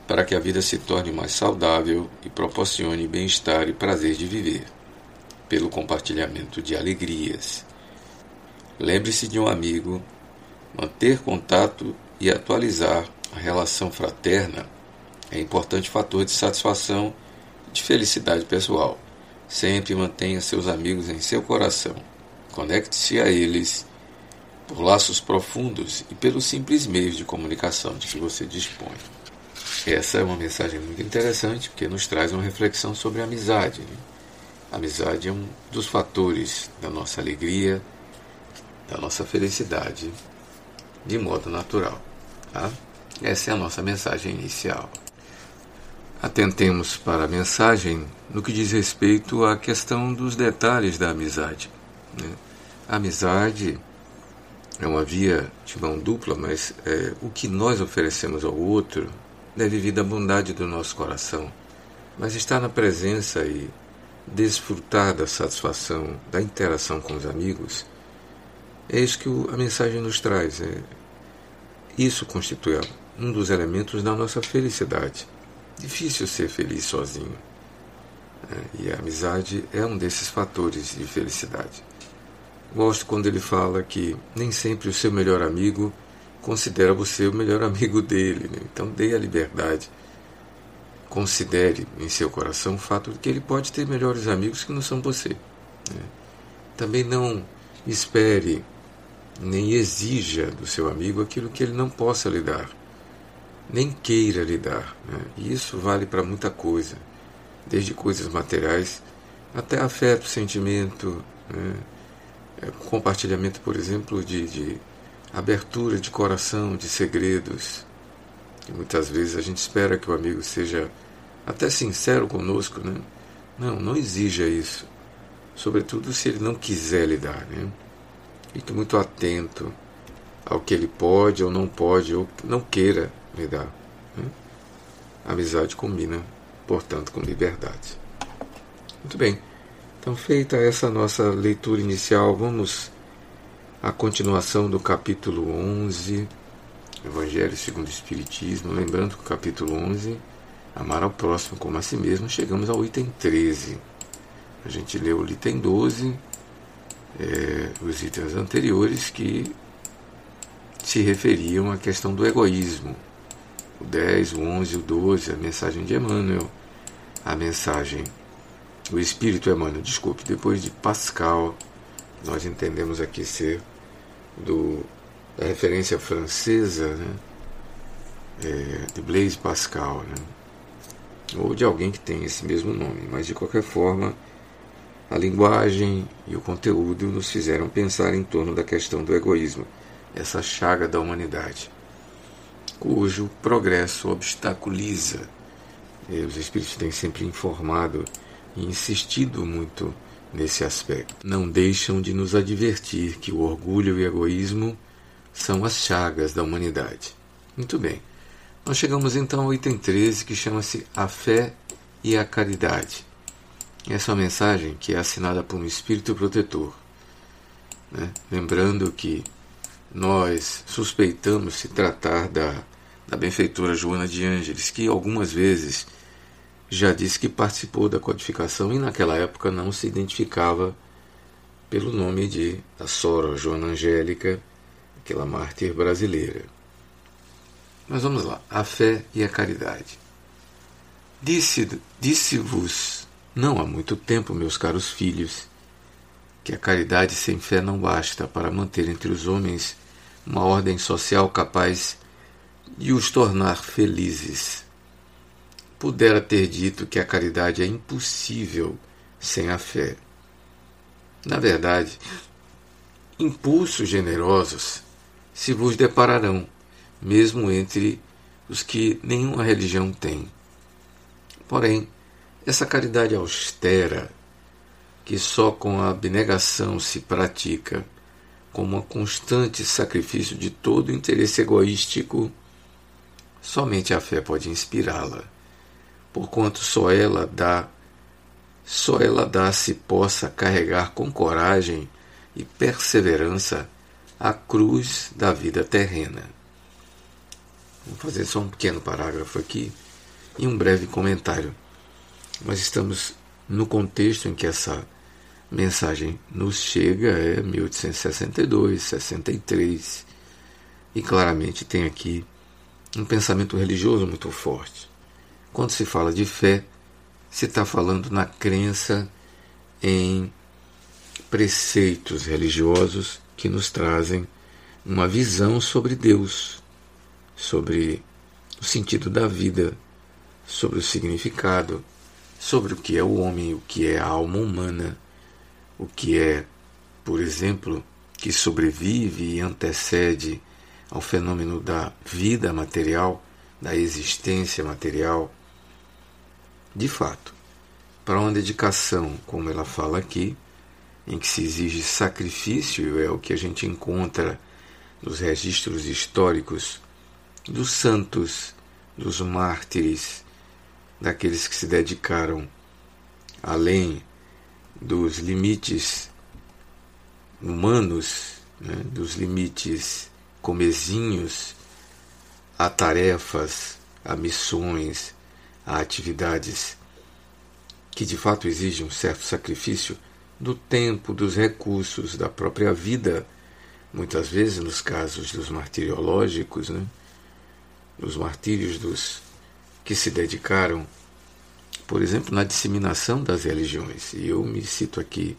para que a vida se torne mais saudável e proporcione bem-estar e prazer de viver, pelo compartilhamento de alegrias. Lembre-se de um amigo, manter contato e atualizar a relação fraterna é importante fator de satisfação e de felicidade pessoal. Sempre mantenha seus amigos em seu coração. Conecte-se a eles por laços profundos e pelos simples meios de comunicação de que você dispõe. Essa é uma mensagem muito interessante porque nos traz uma reflexão sobre a amizade. Né? A amizade é um dos fatores da nossa alegria, da nossa felicidade, de modo natural. Tá? Essa é a nossa mensagem inicial. Atentemos para a mensagem no que diz respeito à questão dos detalhes da amizade. Né? A amizade é uma via de mão dupla, mas é, o que nós oferecemos ao outro deve vir da bondade do nosso coração, mas estar na presença e desfrutar da satisfação da interação com os amigos é isso que a mensagem nos traz. É, isso constitui um dos elementos da nossa felicidade. Difícil ser feliz sozinho. É, e a amizade é um desses fatores de felicidade. Gosto quando ele fala que nem sempre o seu melhor amigo considera você o melhor amigo dele. Né? Então dê a liberdade. Considere em seu coração o fato de que ele pode ter melhores amigos que não são você. Né? Também não espere nem exija do seu amigo aquilo que ele não possa lhe dar, nem queira lhe dar. Né? E isso vale para muita coisa, desde coisas materiais até afeto, sentimento, né? É, compartilhamento, por exemplo, de, de abertura de coração, de segredos. E muitas vezes a gente espera que o amigo seja até sincero conosco, né? Não, não exija isso. Sobretudo se ele não quiser lhe dar, né? Fique muito atento ao que ele pode ou não pode ou não queira lhe dar. Né? amizade combina, portanto, com liberdade. Muito bem. Então, feita essa nossa leitura inicial, vamos à continuação do capítulo 11, Evangelho segundo o Espiritismo. Lembrando que o capítulo 11, Amar ao próximo como a si mesmo, chegamos ao item 13. A gente leu o item 12, é, os itens anteriores que se referiam à questão do egoísmo. O 10, o 11, o 12, a mensagem de Emmanuel, a mensagem o espírito Emmanuel, desculpe, depois de Pascal, nós entendemos aqui ser do, da referência francesa, né? É, de Blaise Pascal, né? ou de alguém que tem esse mesmo nome, mas de qualquer forma, a linguagem e o conteúdo nos fizeram pensar em torno da questão do egoísmo, essa chaga da humanidade, cujo progresso obstaculiza. E os Espíritos têm sempre informado e insistido muito nesse aspecto. Não deixam de nos advertir que o orgulho e o egoísmo são as chagas da humanidade. Muito bem. Nós chegamos então ao item 13 que chama-se A Fé e a Caridade. Essa é uma mensagem que é assinada por um espírito protetor. Né? Lembrando que nós suspeitamos se tratar da, da benfeitora Joana de Ângeles, que algumas vezes já disse que participou da codificação e naquela época não se identificava pelo nome de a Sora Joana Angélica, aquela mártir brasileira. Mas vamos lá, a fé e a caridade. Disse-vos, disse não há muito tempo, meus caros filhos, que a caridade sem fé não basta para manter entre os homens uma ordem social capaz de os tornar felizes pudera ter dito que a caridade é impossível sem a fé. Na verdade, impulsos generosos se vos depararão, mesmo entre os que nenhuma religião tem. Porém, essa caridade austera, que só com a abnegação se pratica, como um constante sacrifício de todo interesse egoístico, somente a fé pode inspirá-la porquanto só ela dá, só ela dá se possa carregar com coragem e perseverança a cruz da vida terrena. Vou fazer só um pequeno parágrafo aqui e um breve comentário. Nós estamos no contexto em que essa mensagem nos chega, é 1862, 63, e claramente tem aqui um pensamento religioso muito forte. quando se fala de fé, se está falando na crença em preceitos religiosos que nos trazem uma visão sobre Deus, sobre o sentido da vida, sobre o significado, sobre o que é o homem, o que é a alma humana, o que é, por exemplo, que sobrevive e antecede ao fenômeno da vida material, da existência material. De fato, para uma dedicação, como ela fala aqui, em que se exige sacrifício, é o que a gente encontra nos registros históricos dos santos, dos mártires, daqueles que se dedicaram além dos limites humanos, né, dos limites comezinhos a tarefas, a missões, a atividades que de fato exigem um certo sacrifício do tempo, dos recursos, da própria vida, muitas vezes nos casos dos martiriológicos, né? dos martírios dos que se dedicaram, por exemplo, na disseminação das religiões. E eu me cito aqui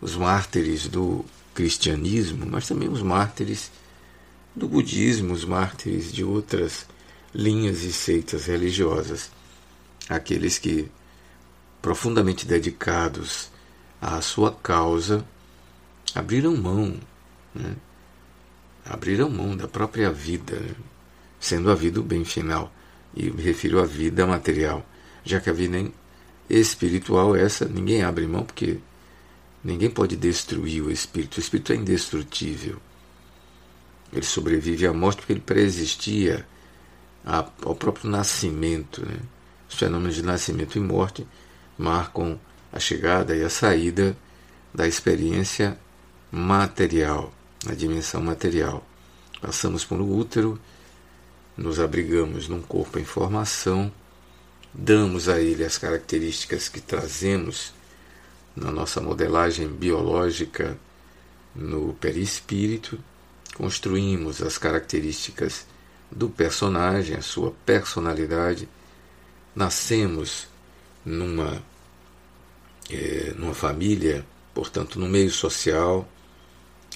os mártires do cristianismo, mas também os mártires do budismo, os mártires de outras linhas e seitas religiosas, aqueles que, profundamente dedicados à sua causa, abriram mão, né? abriram mão da própria vida, né? sendo a vida o bem final, e me refiro à vida material, já que a vida espiritual, essa ninguém abre mão, porque ninguém pode destruir o espírito, o espírito é indestrutível. Ele sobrevive à morte porque ele preexistia ao próprio nascimento. Né? Os fenômenos de nascimento e morte marcam a chegada e a saída da experiência material, na dimensão material. Passamos por um útero, nos abrigamos num corpo em formação, damos a ele as características que trazemos na nossa modelagem biológica no perispírito. Construímos as características do personagem, a sua personalidade, nascemos numa, é, numa família, portanto, no meio social,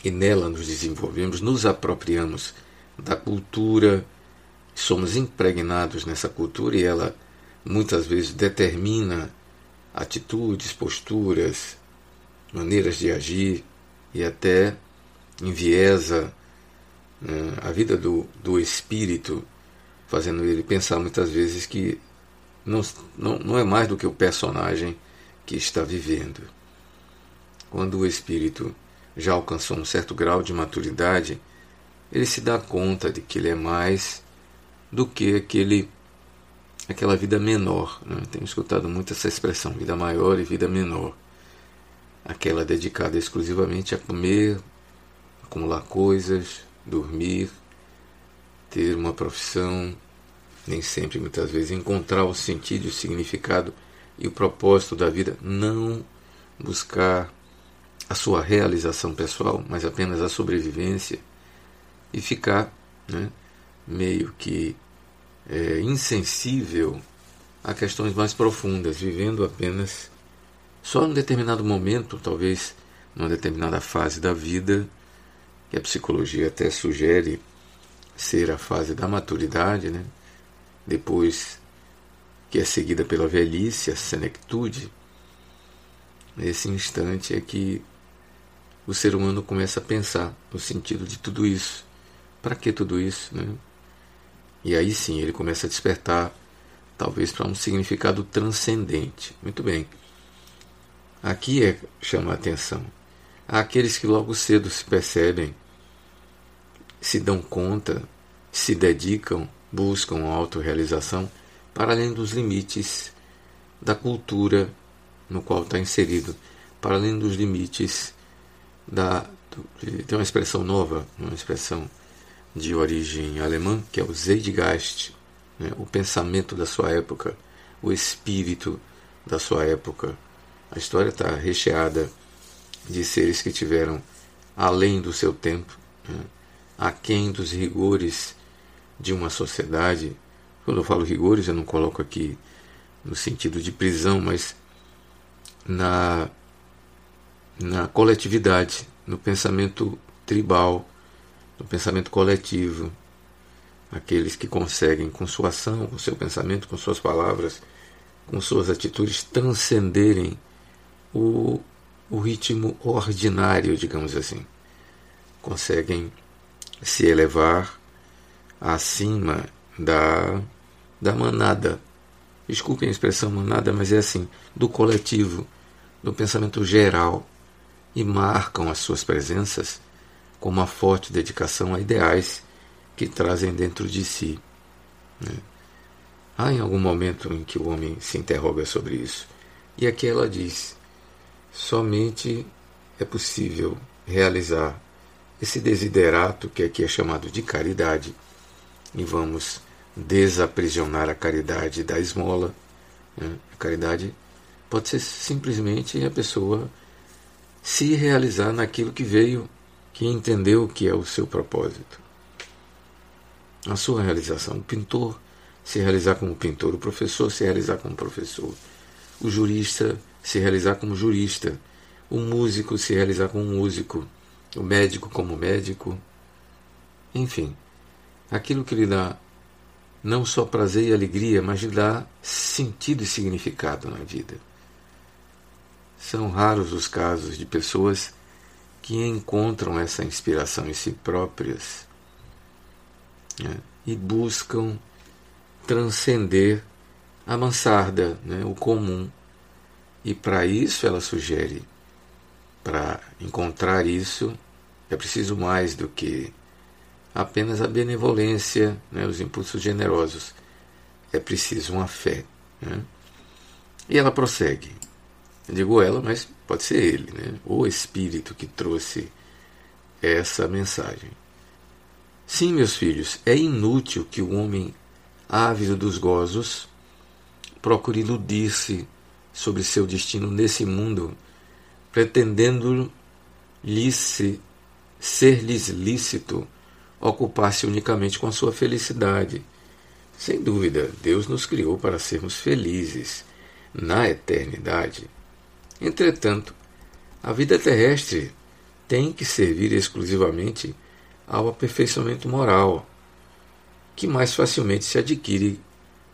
e nela nos desenvolvemos, nos apropriamos da cultura, somos impregnados nessa cultura e ela muitas vezes determina atitudes, posturas, maneiras de agir e até enviesa né, a vida do, do espírito, fazendo ele pensar muitas vezes que não, não, não é mais do que o personagem que está vivendo. Quando o espírito já alcançou um certo grau de maturidade, ele se dá conta de que ele é mais do que aquele aquela vida menor. Né? Tenho escutado muito essa expressão, vida maior e vida menor. Aquela dedicada exclusivamente a comer, acumular coisas, dormir, ter uma profissão, nem sempre, muitas vezes, encontrar o sentido, o significado e o propósito da vida, não buscar a sua realização pessoal, mas apenas a sobrevivência e ficar né, meio que é, insensível a questões mais profundas, vivendo apenas só em um determinado momento, talvez numa determinada fase da vida, que a psicologia até sugere ser a fase da maturidade, né? depois que é seguida pela velhice, a senectude, nesse instante é que o ser humano começa a pensar no sentido de tudo isso. Para que tudo isso? Né? E aí sim ele começa a despertar, talvez para um significado transcendente. Muito bem. Aqui é chama a atenção Há aqueles que logo cedo se percebem, se dão conta, se dedicam, buscam a autorrealização para além dos limites da cultura no qual está inserido, para além dos limites da. Tem uma expressão nova, uma expressão de origem alemã, que é o Zeitgeist, né? o pensamento da sua época, o espírito da sua época. A história está recheada de seres que tiveram além do seu tempo, né, aquém dos rigores de uma sociedade, Quando eu falo rigores, eu não coloco aqui no sentido de prisão, mas na, na coletividade, no pensamento tribal, no pensamento coletivo. Aqueles que conseguem, com sua ação, com seu pensamento, com suas palavras, com suas atitudes, transcenderem o, o ritmo ordinário, digamos assim. Conseguem se elevar acima da, da manada. Desculpem a expressão manada, mas é assim, do coletivo, do pensamento geral, e marcam as suas presenças com uma forte dedicação a ideais que trazem dentro de si. Né? Há em algum momento em que o homem se interroga sobre isso, e aqui ela diz: somente é possível realizar esse desiderato que aqui é chamado de caridade, e vamos desaprisionar a caridade da esmola. Né? A caridade pode ser simplesmente a pessoa se realizar naquilo que veio, que entendeu o que é o seu propósito. A sua realização. O pintor se realizar como pintor, o professor se realizar como professor, o jurista se realizar como jurista, o músico se realizar como músico, o médico como médico, enfim, aquilo que lhe dá não só prazer e alegria, mas lhe dá sentido e significado na vida. São raros os casos de pessoas que encontram essa inspiração em si próprias né, e buscam transcender a mansarda, né, o comum. E para isso ela sugere, para encontrar isso, é preciso mais do que apenas a benevolência, né, os impulsos generosos. É preciso uma fé. Né? E ela prossegue. Eu digo ela, mas pode ser ele, né? o Espírito que trouxe essa mensagem. Sim, meus filhos, é inútil que o homem ávido dos gozos procure iludir-se sobre seu destino nesse mundo, pretendendo-lhes ser-lhes lícito ocupar-se unicamente com a sua felicidade. Sem dúvida, Deus nos criou para sermos felizes na eternidade. Entretanto, a vida terrestre tem que servir exclusivamente ao aperfeiçoamento moral, que mais facilmente se adquire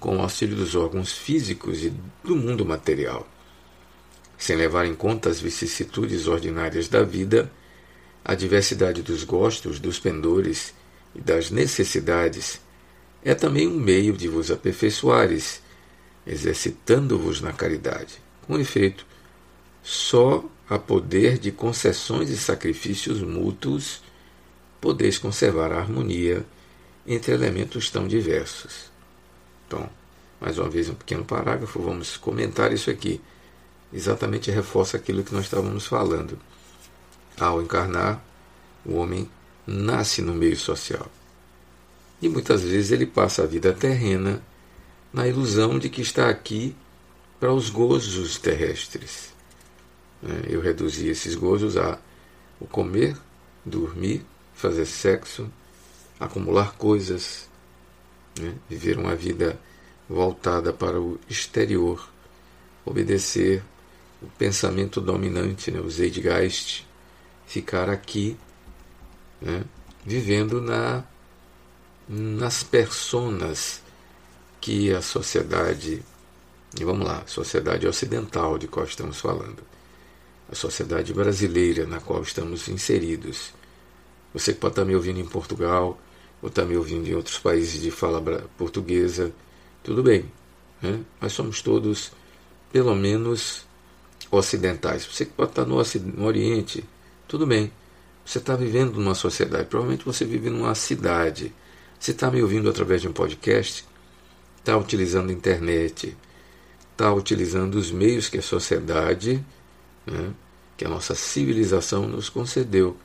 com o auxílio dos órgãos físicos e do mundo material. Sem levar em conta as vicissitudes ordinárias da vida, a diversidade dos gostos, dos pendores e das necessidades é também um meio de vos aperfeiçoares, exercitando-vos na caridade. Com efeito, só a poder de concessões e sacrifícios mútuos podeis conservar a harmonia entre elementos tão diversos. Então, mais uma vez, um pequeno parágrafo, vamos comentar isso aqui. Exatamente reforça aquilo que nós estávamos falando. Ao encarnar, o homem nasce no meio social. E muitas vezes ele passa a vida terrena na ilusão de que está aqui para os gozos terrestres. Né? Eu reduzi esses gozos a o comer, dormir, fazer sexo, acumular coisas, né? viver uma vida voltada para o exterior, obedecer o pensamento dominante, né? o Zeitgeist, ficar aqui, né? vivendo na, nas personas que a sociedade, e vamos lá, sociedade ocidental de qual estamos falando, a sociedade brasileira na qual estamos inseridos. Você que pode estar me ouvindo em Portugal, ou está me ouvindo em outros países de fala portuguesa, tudo bem. Né? Somos todos, pelo menos, ocidentais. Você que pode estar no, no Oriente, tudo bem. Você está vivendo numa sociedade, provavelmente você vive numa cidade. Você está me ouvindo através de um podcast, está utilizando a internet, está utilizando os meios que a sociedade, né, que a nossa civilização nos concedeu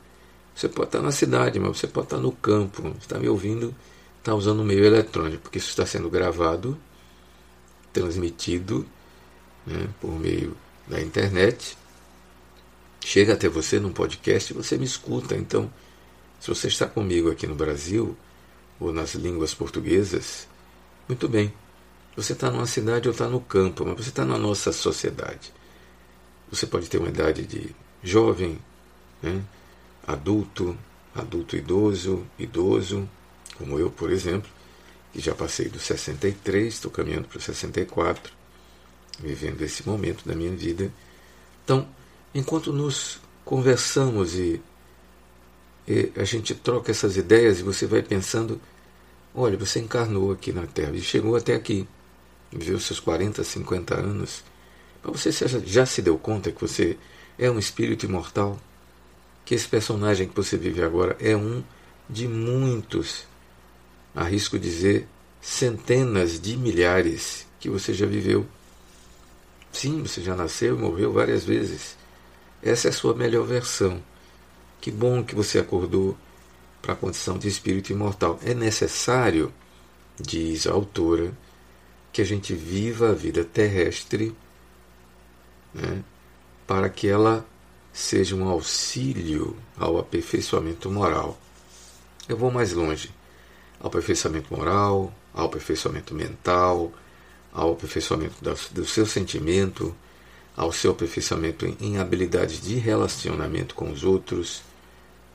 você pode estar na cidade, mas você pode estar no campo. Está me ouvindo, está usando o meio eletrônico, porque isso está sendo gravado, transmitido né, por meio da internet. Chega até você num podcast e você me escuta. Então, se você está comigo aqui no Brasil, ou nas línguas portuguesas, Muito bem. Você está numa cidade ou está no campo, mas você está na nossa sociedade. Você pode ter uma idade de jovem, né? adulto, adulto idoso, idoso, como eu, por exemplo, que já passei dos 63, estou caminhando para os 64, vivendo esse momento da minha vida. Então, enquanto nos conversamos e, e a gente troca essas ideias e você vai pensando, olha, você encarnou aqui na Terra e chegou até aqui viveu seus 40, 50 anos, você já se deu conta que você é um espírito imortal? Que esse personagem que você vive agora é um de muitos, arrisco dizer, centenas de milhares que você já viveu. Sim, você já nasceu e morreu várias vezes. Essa é a sua melhor versão. Que bom que você acordou para a condição de espírito imortal. É necessário, diz a autora, que a gente viva a vida terrestre né, para que ela seja um auxílio ao aperfeiçoamento moral. Eu vou mais longe. Ao aperfeiçoamento moral, ao aperfeiçoamento mental, ao aperfeiçoamento do seu sentimento, ao seu aperfeiçoamento em habilidades de relacionamento com os outros,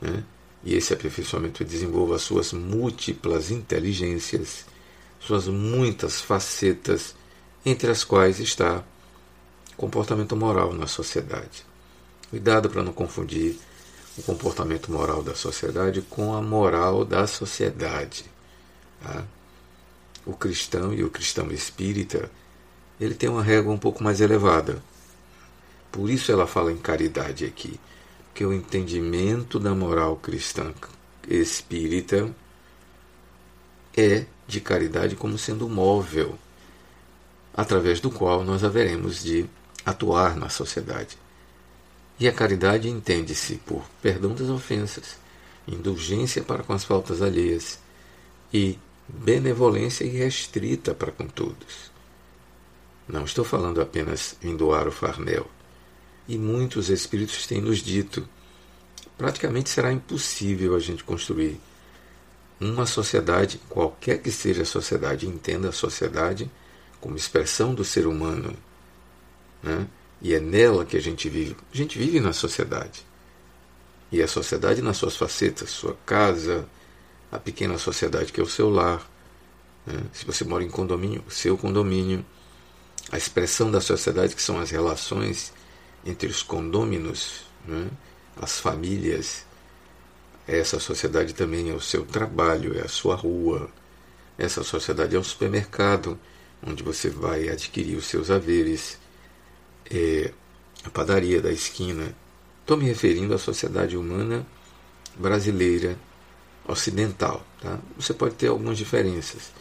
né? e esse aperfeiçoamento desenvolva as suas múltiplas inteligências suas muitas facetas, entre as quais está comportamento moral na sociedade. Cuidado para não confundir o comportamento moral da sociedade com a moral da sociedade. Tá? O cristão e o cristão espírita, ele tem uma régua um pouco mais elevada. Por isso ela fala em caridade aqui, que o entendimento da moral cristã espírita é de caridade como sendo móvel, através do qual nós haveremos de atuar na sociedade. E a caridade entende-se por perdão das ofensas, indulgência para com as faltas alheias e benevolência irrestrita para com todos. Não estou falando apenas em doar o farnel. E muitos espíritos têm nos dito: praticamente será impossível a gente construir uma sociedade, qualquer que seja a sociedade, entenda a sociedade como expressão do ser humano, né? e é nela que a gente vive. A gente vive na sociedade. E a sociedade nas suas facetas, sua casa, a pequena sociedade que é o seu lar, né? se você mora em condomínio, o seu condomínio, a expressão da sociedade que são as relações entre os condôminos, né? as famílias, essa sociedade também é o seu trabalho, é a sua rua. Essa sociedade é o supermercado, onde você vai adquirir os seus haveres. É a padaria da esquina. Estou me referindo à sociedade humana brasileira ocidental. Tá? Você pode ter algumas diferenças.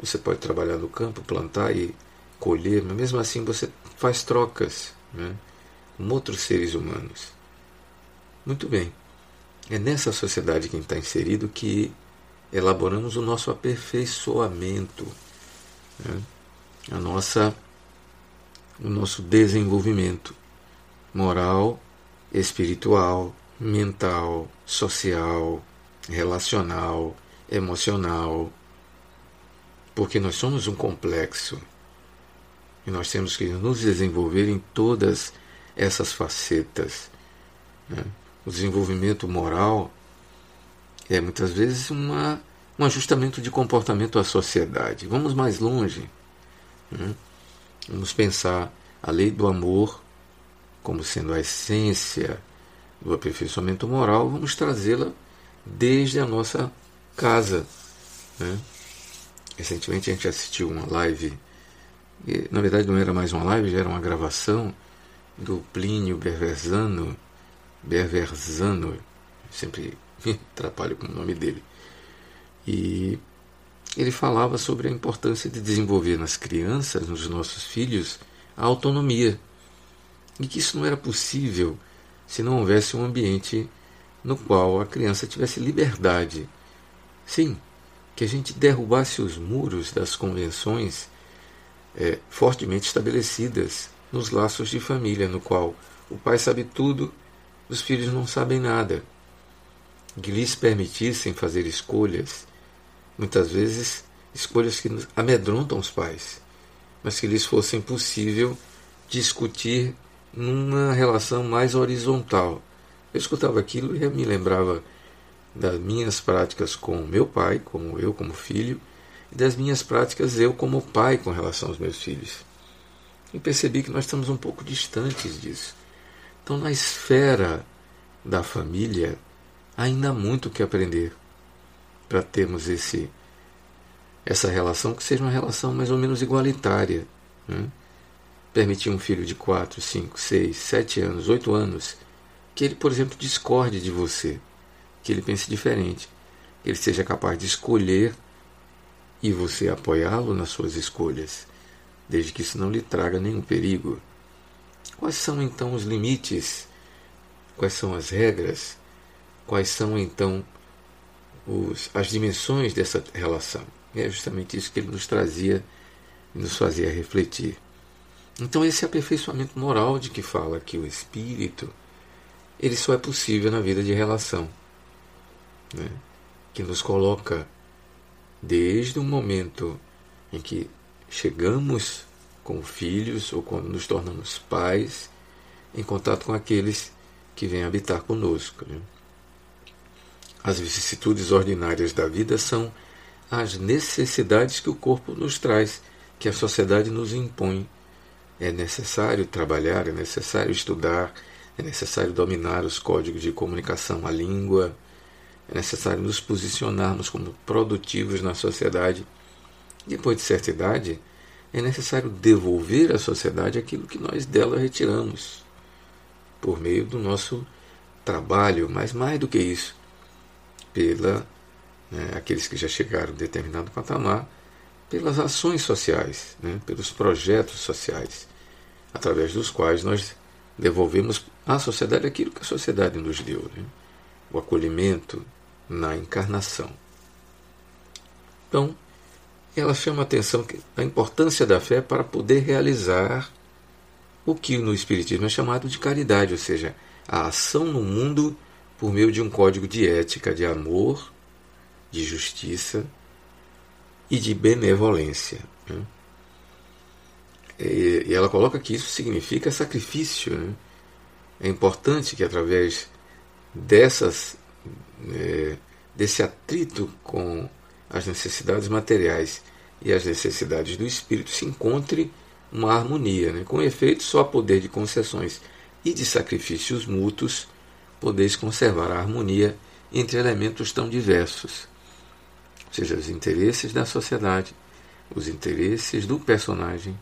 Você pode trabalhar no campo, plantar e colher, mas mesmo assim você faz trocas né, com outros seres humanos. Muito bem. É nessa sociedade que está inserido que elaboramos o nosso aperfeiçoamento, né? a nossa, o nosso desenvolvimento moral, espiritual, mental, social, relacional, emocional, porque nós somos um complexo e nós temos que nos desenvolver em todas essas facetas. Né? o desenvolvimento moral é muitas vezes uma, um ajustamento de comportamento à sociedade. Vamos mais longe. Né? Vamos pensar a lei do amor como sendo a essência do aperfeiçoamento moral, vamos trazê-la desde a nossa casa. Né? Recentemente a gente assistiu uma live, e, na verdade não era mais uma live, já era uma gravação do Plínio Berversano, Berverzano, sempre me atrapalho com o nome dele. E ele falava sobre a importância de desenvolver nas crianças, nos nossos filhos, a autonomia. E que isso não era possível se não houvesse um ambiente no qual a criança tivesse liberdade. Sim, que a gente derrubasse os muros das convenções é, fortemente estabelecidas nos laços de família, no qual o pai sabe tudo os filhos não sabem nada. Que lhes permitissem fazer escolhas, muitas vezes escolhas que amedrontam os pais, mas que lhes fosse impossível discutir numa relação mais horizontal. Eu escutava aquilo e me lembrava das minhas práticas com meu pai, como eu como filho, e das minhas práticas eu como pai com relação aos meus filhos. E percebi que nós estamos um pouco distantes disso. Então, na esfera da família, ainda há muito o que aprender para termos esse essa relação que seja uma relação mais ou menos igualitária. Né? Permitir um filho de 4, 5, 6, 7 anos, 8 anos, que ele, por exemplo, discorde de você, que ele pense diferente, que ele seja capaz de escolher e você apoiá-lo nas suas escolhas, desde que isso não lhe traga nenhum perigo. Quais são então os limites? Quais são as regras? Quais são então os, as dimensões dessa relação? E é justamente isso que ele nos trazia e nos fazia refletir. Então esse aperfeiçoamento moral de que fala aqui o Espírito, ele só é possível na vida de relação, né? que nos coloca desde o momento em que chegamos com filhos ou quando nos tornamos pais, em contato com aqueles que vêm habitar conosco. Né? As vicissitudes ordinárias da vida são as necessidades que o corpo nos traz, que a sociedade nos impõe. É necessário trabalhar, é necessário estudar, é necessário dominar os códigos de comunicação, a língua, é necessário nos posicionarmos como produtivos na sociedade. Depois de certa idade, é necessário devolver à sociedade aquilo que nós dela retiramos, por meio do nosso trabalho, mas mais do que isso, pela né, aqueles que já chegaram a determinado patamar, pelas ações sociais, né, pelos projetos sociais, através dos quais nós devolvemos à sociedade aquilo que a sociedade nos deu, né, o acolhimento na encarnação. Então, ela chama a atenção da importância da fé para poder realizar o que no Espiritismo é chamado de caridade, ou seja, a ação no mundo por meio de um código de ética, de amor, de justiça e de benevolência. Né? E ela coloca que isso significa sacrifício. Né? É importante que através dessas, é, desse atrito com as necessidades materiais e as necessidades do espírito se encontre uma harmonia. Né? Com efeito, só a poder de concessões e de sacrifícios mútuos podeis conservar a harmonia entre elementos tão diversos, ou seja, os interesses da sociedade, os interesses do personagem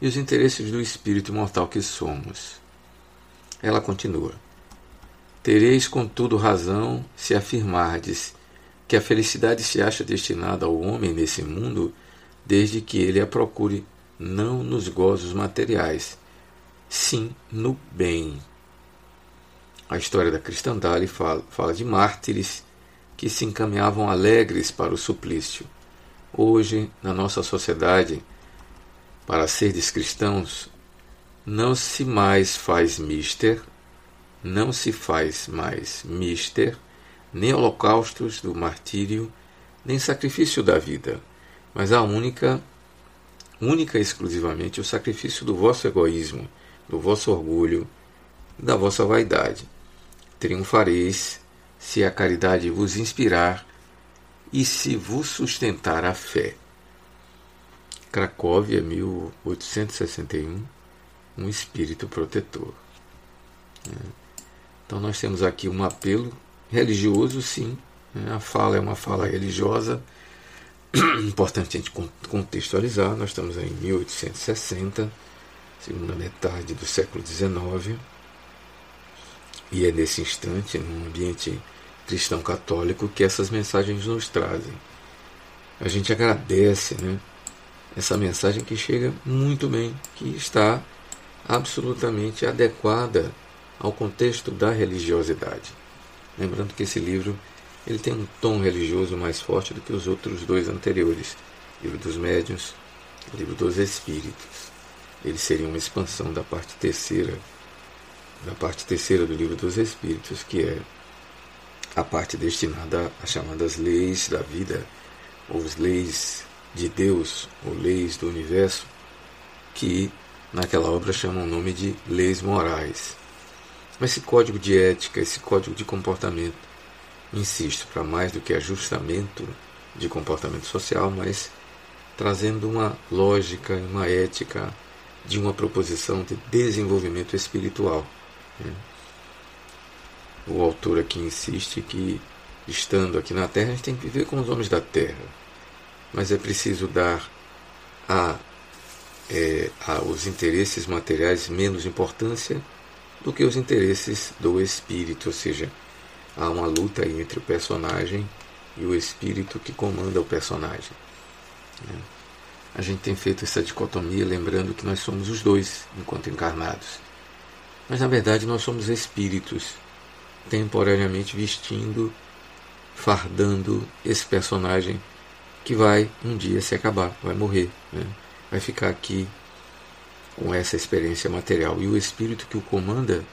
e os interesses do espírito mortal que somos. Ela continua: Tereis, contudo, razão se afirmardes que a felicidade se acha destinada ao homem nesse mundo desde que ele a procure não nos gozos materiais, sim no bem. A história da cristandade fala, fala de mártires que se encaminhavam alegres para o suplício. Hoje, na nossa sociedade, para seres cristãos, não se mais faz mister, não se faz mais mister, nem holocaustos do martírio, nem sacrifício da vida, mas a única, única e exclusivamente o sacrifício do vosso egoísmo, do vosso orgulho, da vossa vaidade. Triunfareis se a caridade vos inspirar e se vos sustentar a fé. Cracóvia, 1861, um espírito protetor. É. Então nós temos aqui um apelo religioso, sim. Né? A fala é uma fala religiosa. Importante a gente contextualizar. Nós estamos em 1860, segunda metade do século XIX. E é nesse instante, num ambiente cristão católico, que essas mensagens nos trazem. A gente agradece né, essa mensagem que chega muito bem, que está absolutamente adequada ao contexto da religiosidade. Lembrando que esse livro ele tem um tom religioso mais forte do que os outros dois anteriores, Livro dos Médiuns, Livro dos Espíritos. Ele seria uma expansão da parte terceira, da parte terceira do Livro dos Espíritos, que é a parte destinada às chamadas leis da vida, ou as leis de Deus, ou leis do universo, que naquela obra chamam o nome de leis morais. Mas esse código de ética, esse código de comportamento, insisto, para mais do que ajustamento de comportamento social, mas trazendo uma lógica, uma ética de uma proposição de desenvolvimento espiritual. Né? O autor aqui insiste que, estando aqui na Terra, a gente tem que viver com os homens da Terra, mas é preciso dar a, é, aos interesses materiais menos importância do que os interesses do espírito, ou seja, há uma luta entre o personagem e o espírito que comanda o personagem. Né? A gente tem feito essa dicotomia lembrando que nós somos os dois enquanto encarnados. Mas na verdade nós somos espíritos temporariamente vestindo, fardando esse personagem que vai um dia se acabar, vai morrer, né? vai ficar aqui com essa experiência material. E o espírito que o comanda,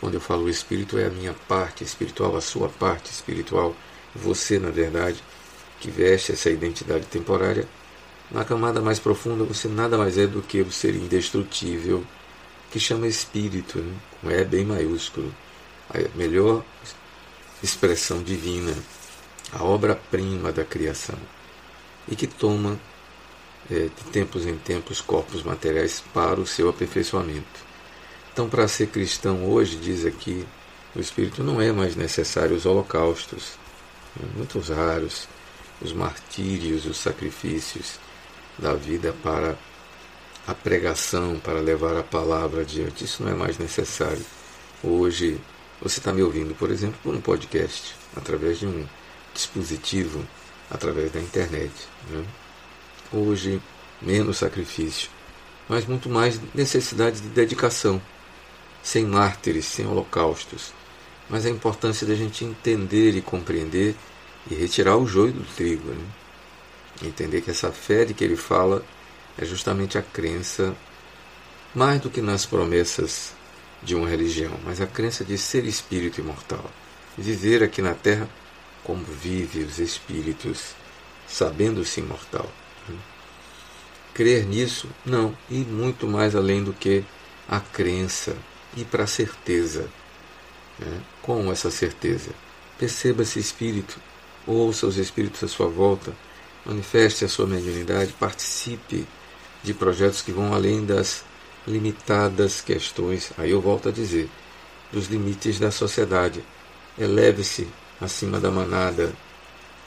quando eu falo espírito, é a minha parte espiritual, a sua parte espiritual, você, na verdade, que veste essa identidade temporária. Na camada mais profunda, você nada mais é do que o ser indestrutível, que chama espírito, né? com E bem maiúsculo, a melhor expressão divina, a obra-prima da criação, e que toma é, de tempos em tempos corpos materiais para o seu aperfeiçoamento. Então, para ser cristão hoje, diz aqui o Espírito, não é mais necessário os holocaustos, né, muitos raros, os martírios, os sacrifícios da vida para a pregação, para levar a palavra adiante. Isso não é mais necessário. Hoje, você está me ouvindo, por exemplo, por um podcast, através de um dispositivo, através da internet. Né? Hoje, menos sacrifício, mas muito mais necessidade de dedicação, sem mártires, sem holocaustos. Mas a importância da gente entender e compreender e retirar o joio do trigo. Né? Entender que essa fé de que ele fala é justamente a crença, mais do que nas promessas de uma religião, mas a crença de ser espírito imortal. Viver aqui na Terra como vive os espíritos, sabendo-se imortal. Crer nisso? Não, e muito mais além do que a crença, e para a certeza. Né? Com essa certeza? Perceba-se espírito, ouça os espíritos à sua volta, manifeste a sua mediunidade, participe de projetos que vão além das limitadas questões, aí eu volto a dizer, dos limites da sociedade. Eleve-se acima da manada,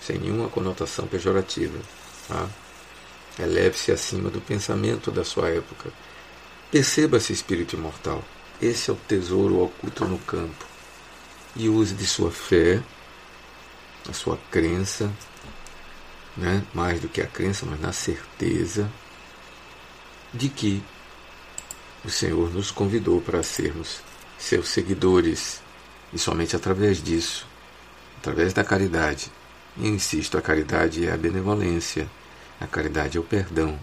sem nenhuma conotação pejorativa. Tá? Eleve-se acima do pensamento da sua época. Perceba-se espírito imortal. Esse é o tesouro oculto no campo. E use de sua fé, a sua crença, né? mais do que a crença, mas na certeza de que o Senhor nos convidou para sermos seus seguidores e somente através disso, através da caridade. E insisto, a caridade é a benevolência a caridade é o perdão.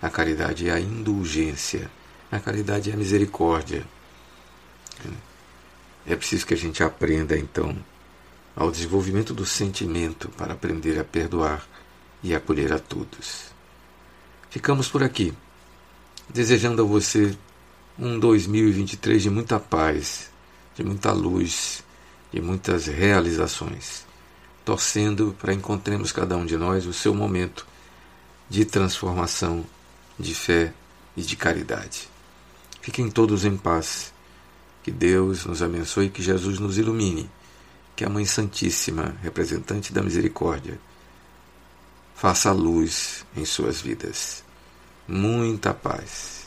A caridade é a indulgência. A caridade é a misericórdia. É preciso que a gente aprenda, então, ao desenvolvimento do sentimento para aprender a perdoar e acolher a todos. Ficamos por aqui, desejando a você um 2023 de muita paz, de muita luz, de muitas realizações, torcendo para encontremos cada um de nós o seu momento de transformação, de fé e de caridade. Fiquem todos em paz. Que Deus nos abençoe, que Jesus nos ilumine, que a Mãe Santíssima, representante da misericórdia, faça luz em suas vidas. Muita paz.